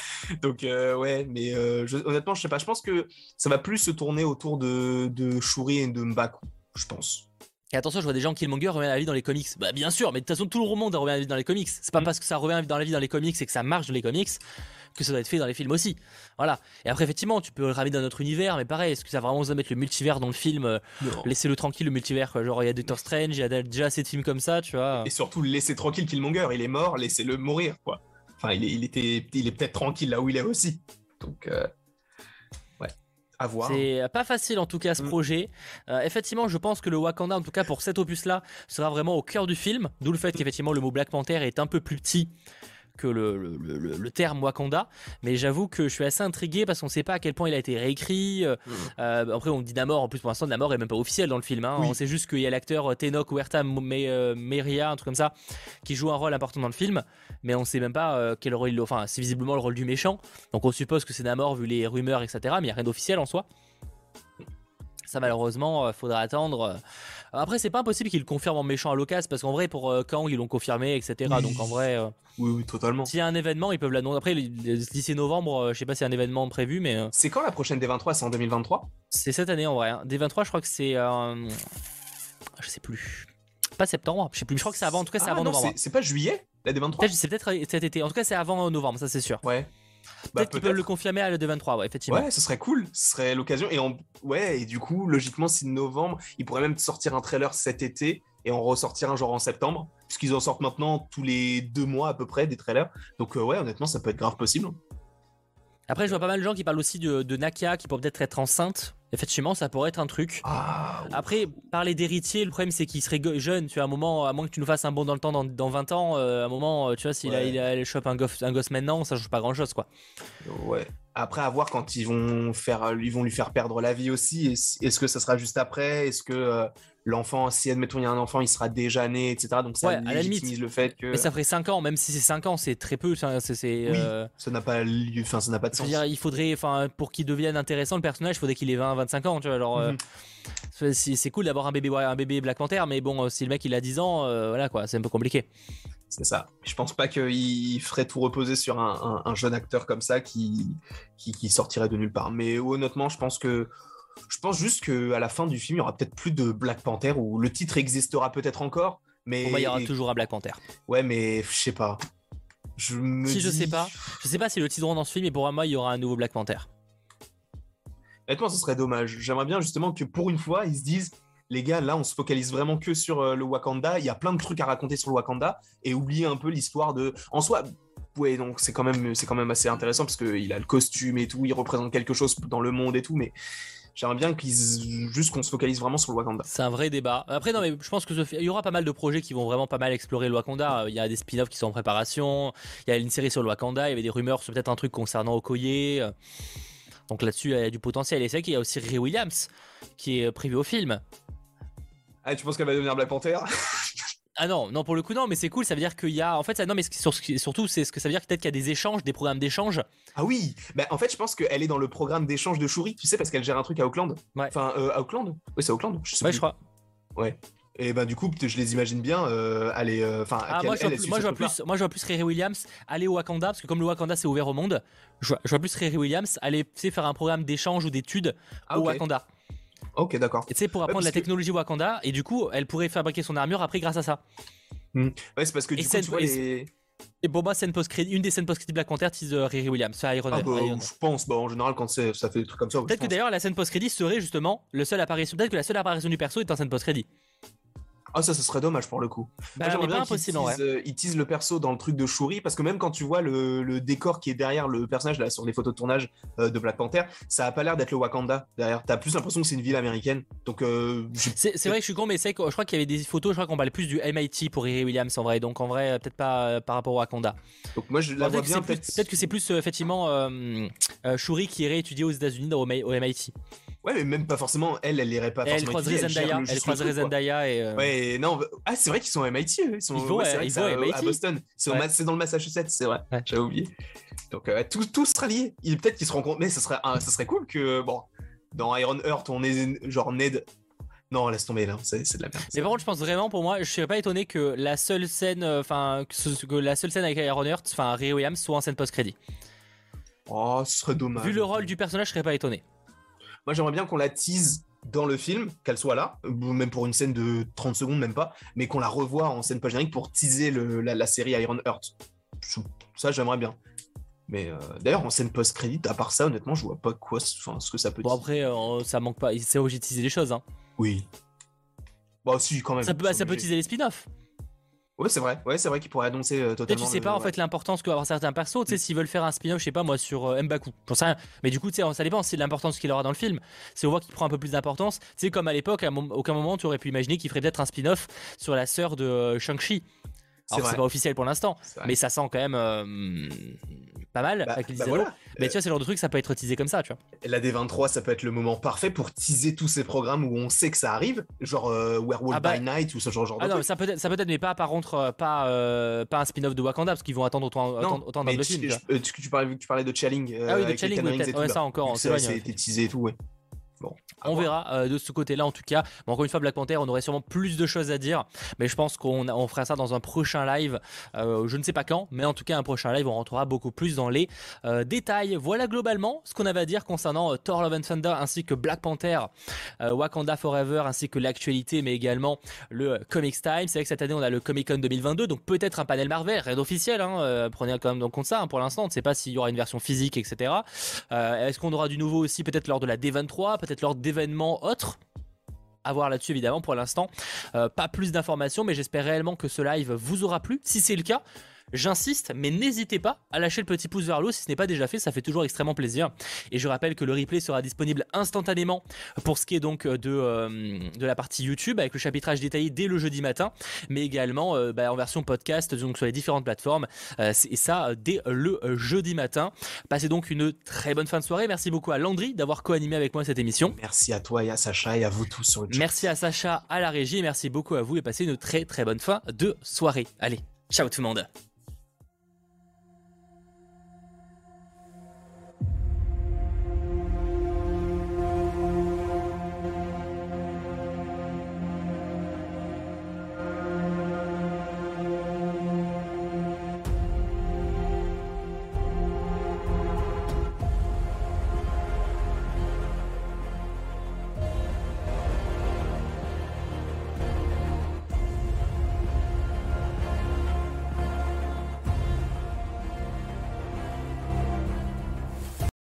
Donc euh, ouais, mais euh, je- honnêtement, je sais pas. Je pense que ça va plus se tourner autour de, de Shuri et de Mbaku, je pense. Et attention, je vois des gens qui Killmonger revient à la vie dans les comics. Bah bien sûr, mais de toute façon, tout le monde revient à la vie dans les comics. C'est pas Mm. parce que ça revient dans la vie dans les comics et que ça marche dans les comics que ça doit être fait dans les films aussi. Voilà. Et après, effectivement, tu peux le ramener dans notre univers, mais pareil, est-ce que ça va vraiment besoin de mettre le multivers dans le film euh, Laissez-le tranquille, le multivers. quoi. Genre, il y a Doctor Strange, il y a déjà assez de films comme ça, tu vois. Et surtout, laissez tranquille Killmonger. Il est mort, laissez-le mourir, quoi. Enfin, il est, il était, il est peut-être tranquille là où il est aussi. Donc, euh, ouais, à voir. C'est pas facile en tout cas ce Mm. projet. Euh, effectivement, je pense que le Wakanda, en tout cas pour cet opus-là, sera vraiment au cœur du film. D'où le fait qu'effectivement le mot Black Panther est un peu plus petit que le, le- le- le terme Wakanda. Mais j'avoue que je suis assez intrigué parce qu'on sait pas à quel point il a été réécrit. Euh, Mm. euh, après, on dit Namor. En plus, pour l'instant, Namor est même pas officiel dans le film. hein. Oui. On sait juste qu'il y a l'acteur euh, Tenoch Huerta euh, Meria, un truc comme ça, qui joue un rôle important dans le film. Mais on sait même pas quel rôle il Enfin, c'est visiblement le rôle du méchant. Donc on suppose que c'est Namor vu les rumeurs, etc. Mais il n'y a rien d'officiel en soi. Ça malheureusement, euh, faudra attendre. euh. Après, c'est pas impossible qu'ils le confirment en méchant à l'occasion parce qu'en vrai, pour euh, Kang, ils l'ont confirmé, etc. Oui. Donc en vrai, euh, Oui, oui, totalement. s'il y a un événement, ils peuvent l'annoncer. Après, d'ici novembre, euh, je sais pas s'il y a un événement prévu, mais C'est quand la prochaine D23 C'est en 2023 c'est cette année en vrai. hein. Dès 23, je crois que c'est. je sais plus. Pas septembre, je sais plus. Je crois que c'est avant. En tout cas, c'est Ah, avant non, novembre. c'est- C'est pas juillet, la D23 Peut-être, c'est peut-être cet été. En tout cas, c'est avant novembre, ça c'est sûr. Ouais. Bah, Peut-être qu'ils peuvent le confirmer à la D23, ouais, effectivement. Ouais, ce serait cool, ce serait l'occasion. Et en... ouais, et du coup, logiquement, si novembre, ils pourraient même sortir un trailer cet été et en ressortir un genre en septembre, puisqu'ils en sortent maintenant tous les deux mois à peu près des trailers. Donc euh, ouais, honnêtement, ça peut être grave possible. Après, je vois pas mal de gens qui parlent aussi de, de Nakia qui pourrait peut-être être enceinte. Effectivement, ça pourrait être un truc. Ah, Après, parler d'héritier, le problème c'est qu'il serait jeune. Tu vois, à un moment, à moins que tu nous fasses un bond dans le temps dans, dans 20 ans, euh, à un moment, euh, tu vois, s'il a, Ouais. il a, il chope un gosse, un gosse maintenant, ça change pas grand chose, quoi. ouais. Après, à voir quand ils vont faire, ils vont lui faire perdre la vie aussi. Est-ce est-ce que ça sera juste après? Est-ce que euh, l'enfant, si admettons il y a un enfant, il sera déjà né, etc. Donc ça Ouais, légitimise le fait que Mais ça ferait 5 ans, même si c'est 5 ans, c'est très peu. ça, C'est, c'est, Oui. euh, ça n'a pas lieu, enfin ça n'a pas de sens. dire, il faudrait, enfin, pour qu'il devienne intéressant, le personnage, il faudrait qu'il ait 20, 25 ans, tu vois. Alors, euh, Mhm. c'est, c'est cool d'avoir un bébé, un bébé Black Panther, mais bon, euh, si le mec il a 10 ans, euh, voilà quoi, c'est un peu compliqué. C'est ça. Je pense pas qu'il ferait tout reposer sur un, un- un jeune acteur comme ça qui, qui, qui sortirait de nulle part. Mais honnêtement, je pense que je pense juste qu'à la fin du film, il y aura peut-être plus de Black Panther ou le titre existera peut-être encore. Mais Pour moi, il y aura toujours un Black Panther. ouais, mais je sais pas. Je me Si je sais pas, je sais pas si le titre dans ce film, mais pour moi, il y aura un nouveau Black Panther. Honnêtement, ce serait dommage. J'aimerais bien justement que pour une fois, ils se disent les gars, là, on se focalise vraiment que sur euh, le Wakanda. Il y a plein de trucs à raconter sur le Wakanda et oublier un peu l'histoire de. En soi, ouais, donc c'est quand même, c'est quand même assez intéressant parce qu'il a le costume et tout, il représente quelque chose dans le monde et tout, mais j'aimerais bien qu'ils juste qu'on se focalise vraiment sur le Wakanda. C'est un vrai débat. Après, non, mais je pense que ce il y aura pas mal de projets qui vont vraiment pas mal explorer le Wakanda. Il y a des spin-offs qui sont en préparation. Il y a une série sur le Wakanda. Il y avait des rumeurs sur peut-être un truc concernant Okoye. Euh, Donc là-dessus, il y a du potentiel. Et c'est vrai qu'il y a aussi Ray Williams qui est prévu au film. Ah, tu penses qu'elle va devenir Black Panther? Ah non, non pour le coup non, mais c'est cool. Ça veut dire qu'il y a, en fait, ça, non, mais surtout c'est ce que ça veut dire peut-être qu'il y a des échanges, des programmes d'échange. Ah oui, bah, en fait, je pense qu'elle est dans le programme d'échange de Shuri, tu sais, parce qu'elle gère un truc à Auckland. Ouais. Enfin, euh, à Auckland. Oui, c'est Auckland. Je sais ouais, je crois. Ouais. Et ben du coup, je les imagine bien euh, aller. Euh, enfin, ah, moi, je vois, plus, moi, je vois plus Riri Williams aller au Wakanda parce que comme le Wakanda c'est ouvert au monde, je vois, plus Riri Williams aller faire un programme d'échange ou d'études ah, au Wakanda. Ok, d'accord. Et tu sais, pour apprendre la technologie Wakanda, et du coup, elle pourrait fabriquer son armure après grâce à ça. Hmm. Ouais, c'est parce que du coup, tu vois, les... Et pour moi, scène post une des scènes post-crédit Black Panther tease Riri Williams, c'est Iron, ah bah, Je pense, bah, en général, quand ça fait des trucs comme ça. Peut-être que d'ailleurs, la scène post-crédit serait justement le seul apparition. Peut-être que la seule apparition du perso est en scène post-crédit. Ah, ça, ce serait dommage pour le coup. Bah, J'aimerais bien qu'ils euh, teasent, le perso dans le truc de Shuri, parce que même quand tu vois le, décor qui est derrière le personnage là, sur les photos de tournage euh, de Black Panther, ça a pas l'air d'être le Wakanda derrière. T'as plus l'impression que c'est une ville américaine. Donc, euh, c'est vrai que je suis con, mais c'est je crois qu'il y avait des photos, je crois qu'on parlait plus du MIT pour Riri Williams en vrai. Donc en vrai, peut-être pas par rapport au Wakanda. Donc moi, je la vois bien. Peut-être que c'est plus effectivement Shuri qui irait étudier aux États-Unis au MIT. Ouais, mais même pas forcément. Elle, elle irait pas elle forcément. Zendaya. Elle croiserait Zendaya et. Euh... Ouais, non. Ah, c'est vrai qu'ils sont à MIT. Ils, sont... ils vont, ouais, ils vont à, MIT. à Boston. C'est dans le Massachusetts, c'est vrai. J'avais oublié. Donc euh, tout, tout sera lié. Peut-être qu'ils se rencontrent, mais ça serait, ça serait cool que bon, dans Iron Heart, on est genre Ned. Non, laisse tomber là, c'est de la merde. Mais par contre, je pense vraiment pour moi, je serais pas étonné que la seule scène, euh, enfin, que, que, la seule scène avec Iron Heart, enfin, Ray Williams, soit en scène post-crédit. Oh, ce serait dommage. Vu le rôle du personnage, je serais pas étonné. Moi, j'aimerais bien qu'on la tease dans le film, qu'elle soit là, même pour une scène de 30 secondes, même pas, mais qu'on la revoie en scène post-générique pour teaser la, série Iron Heart. Ça, j'aimerais bien. Mais euh, d'ailleurs, en scène post-crédit, à part ça, honnêtement, je vois pas quoi, ce que ça peut. Bon, après, euh, ça manque pas. C'est obligé de teaser les choses. Hein. Oui. Bah, si, quand même. Ça peut, ça peut teaser les spin-offs. Ouais, c'est vrai. Ouais, c'est vrai qu'il pourrait annoncer euh, totalement. Tu sais pas en fait l'importance que avoir certains persos. Tu sais, mm. s'ils veulent faire un spin-off, je sais pas moi, sur euh, Mbaku. Sais rien. Mais du coup, tu sais, ça dépend. C'est l'importance qu'il aura dans le film. C'est on voit qu'il prend un peu plus d'importance. Tu sais, comme à l'époque, à aucun moment tu aurais pu imaginer qu'il ferait peut-être un spin-off sur la sœur de euh, Shang-Chi. C'est pas officiel pour l'instant, mais ça sent quand même euh, pas mal. Bah, bah mais tu vois, c'est le genre de truc, ça peut être teasé comme ça, tu vois. La D23, ça peut être le moment parfait pour teaser tous ces programmes où on sait que ça arrive, genre euh, Werewolf ah bah by Night ou ce genre, genre ah de non, ça peut être, ça peut être, mais pas par contre, euh, pas, pas un spin-off de Wakanda parce qu'ils vont attendre autant, autant, dans le film. Tu, parlais, tu parlais de Channing. ah oui, de Channing, ouais, ça encore, c'est C'était teasé et tout, ouais on verra euh, de ce côté-là en tout cas. encore une fois, Black Panther, on aurait sûrement plus de choses à dire, mais je pense qu'on on fera ça dans un prochain live. Euh, je ne sais pas quand, mais en tout cas, un prochain live, on rentrera beaucoup plus dans les euh, détails. Voilà globalement ce qu'on avait à dire concernant Thor Love and Thunder ainsi que Black Panther, Wakanda Forever ainsi que l'actualité, mais également le Comics Time. C'est vrai que cette année, on a le Comic Con 2022, donc peut-être un panel Marvel, rien d'officiel. Hein, prenez quand même en compte ça hein, pour l'instant. On ne sait pas s'il y aura une version physique, etc. Est-ce qu'on aura du nouveau aussi peut-être lors de la D23, peut-être lors d'événements autres. Voir là-dessus évidemment pour l'instant. Euh, pas plus d'informations mais j'espère réellement que ce live vous aura plu. Si c'est le cas J'insiste, mais n'hésitez pas à lâcher le petit pouce vers le haut si ce n'est pas déjà fait, ça fait toujours extrêmement plaisir. Et je rappelle que le replay sera disponible instantanément pour ce qui est donc de, euh, de la partie YouTube avec le chapitrage détaillé dès le jeudi matin, mais également euh, bah, en version podcast donc sur les différentes plateformes. Euh, et ça dès le jeudi matin. Passez donc une très bonne fin de soirée. Merci beaucoup à Landry d'avoir co-animé avec moi cette émission. Merci à toi et à Sacha et à vous tous sur le chat. Merci à Sacha à la régie et merci beaucoup à vous et passez une très très bonne fin de soirée. Allez, ciao tout le monde.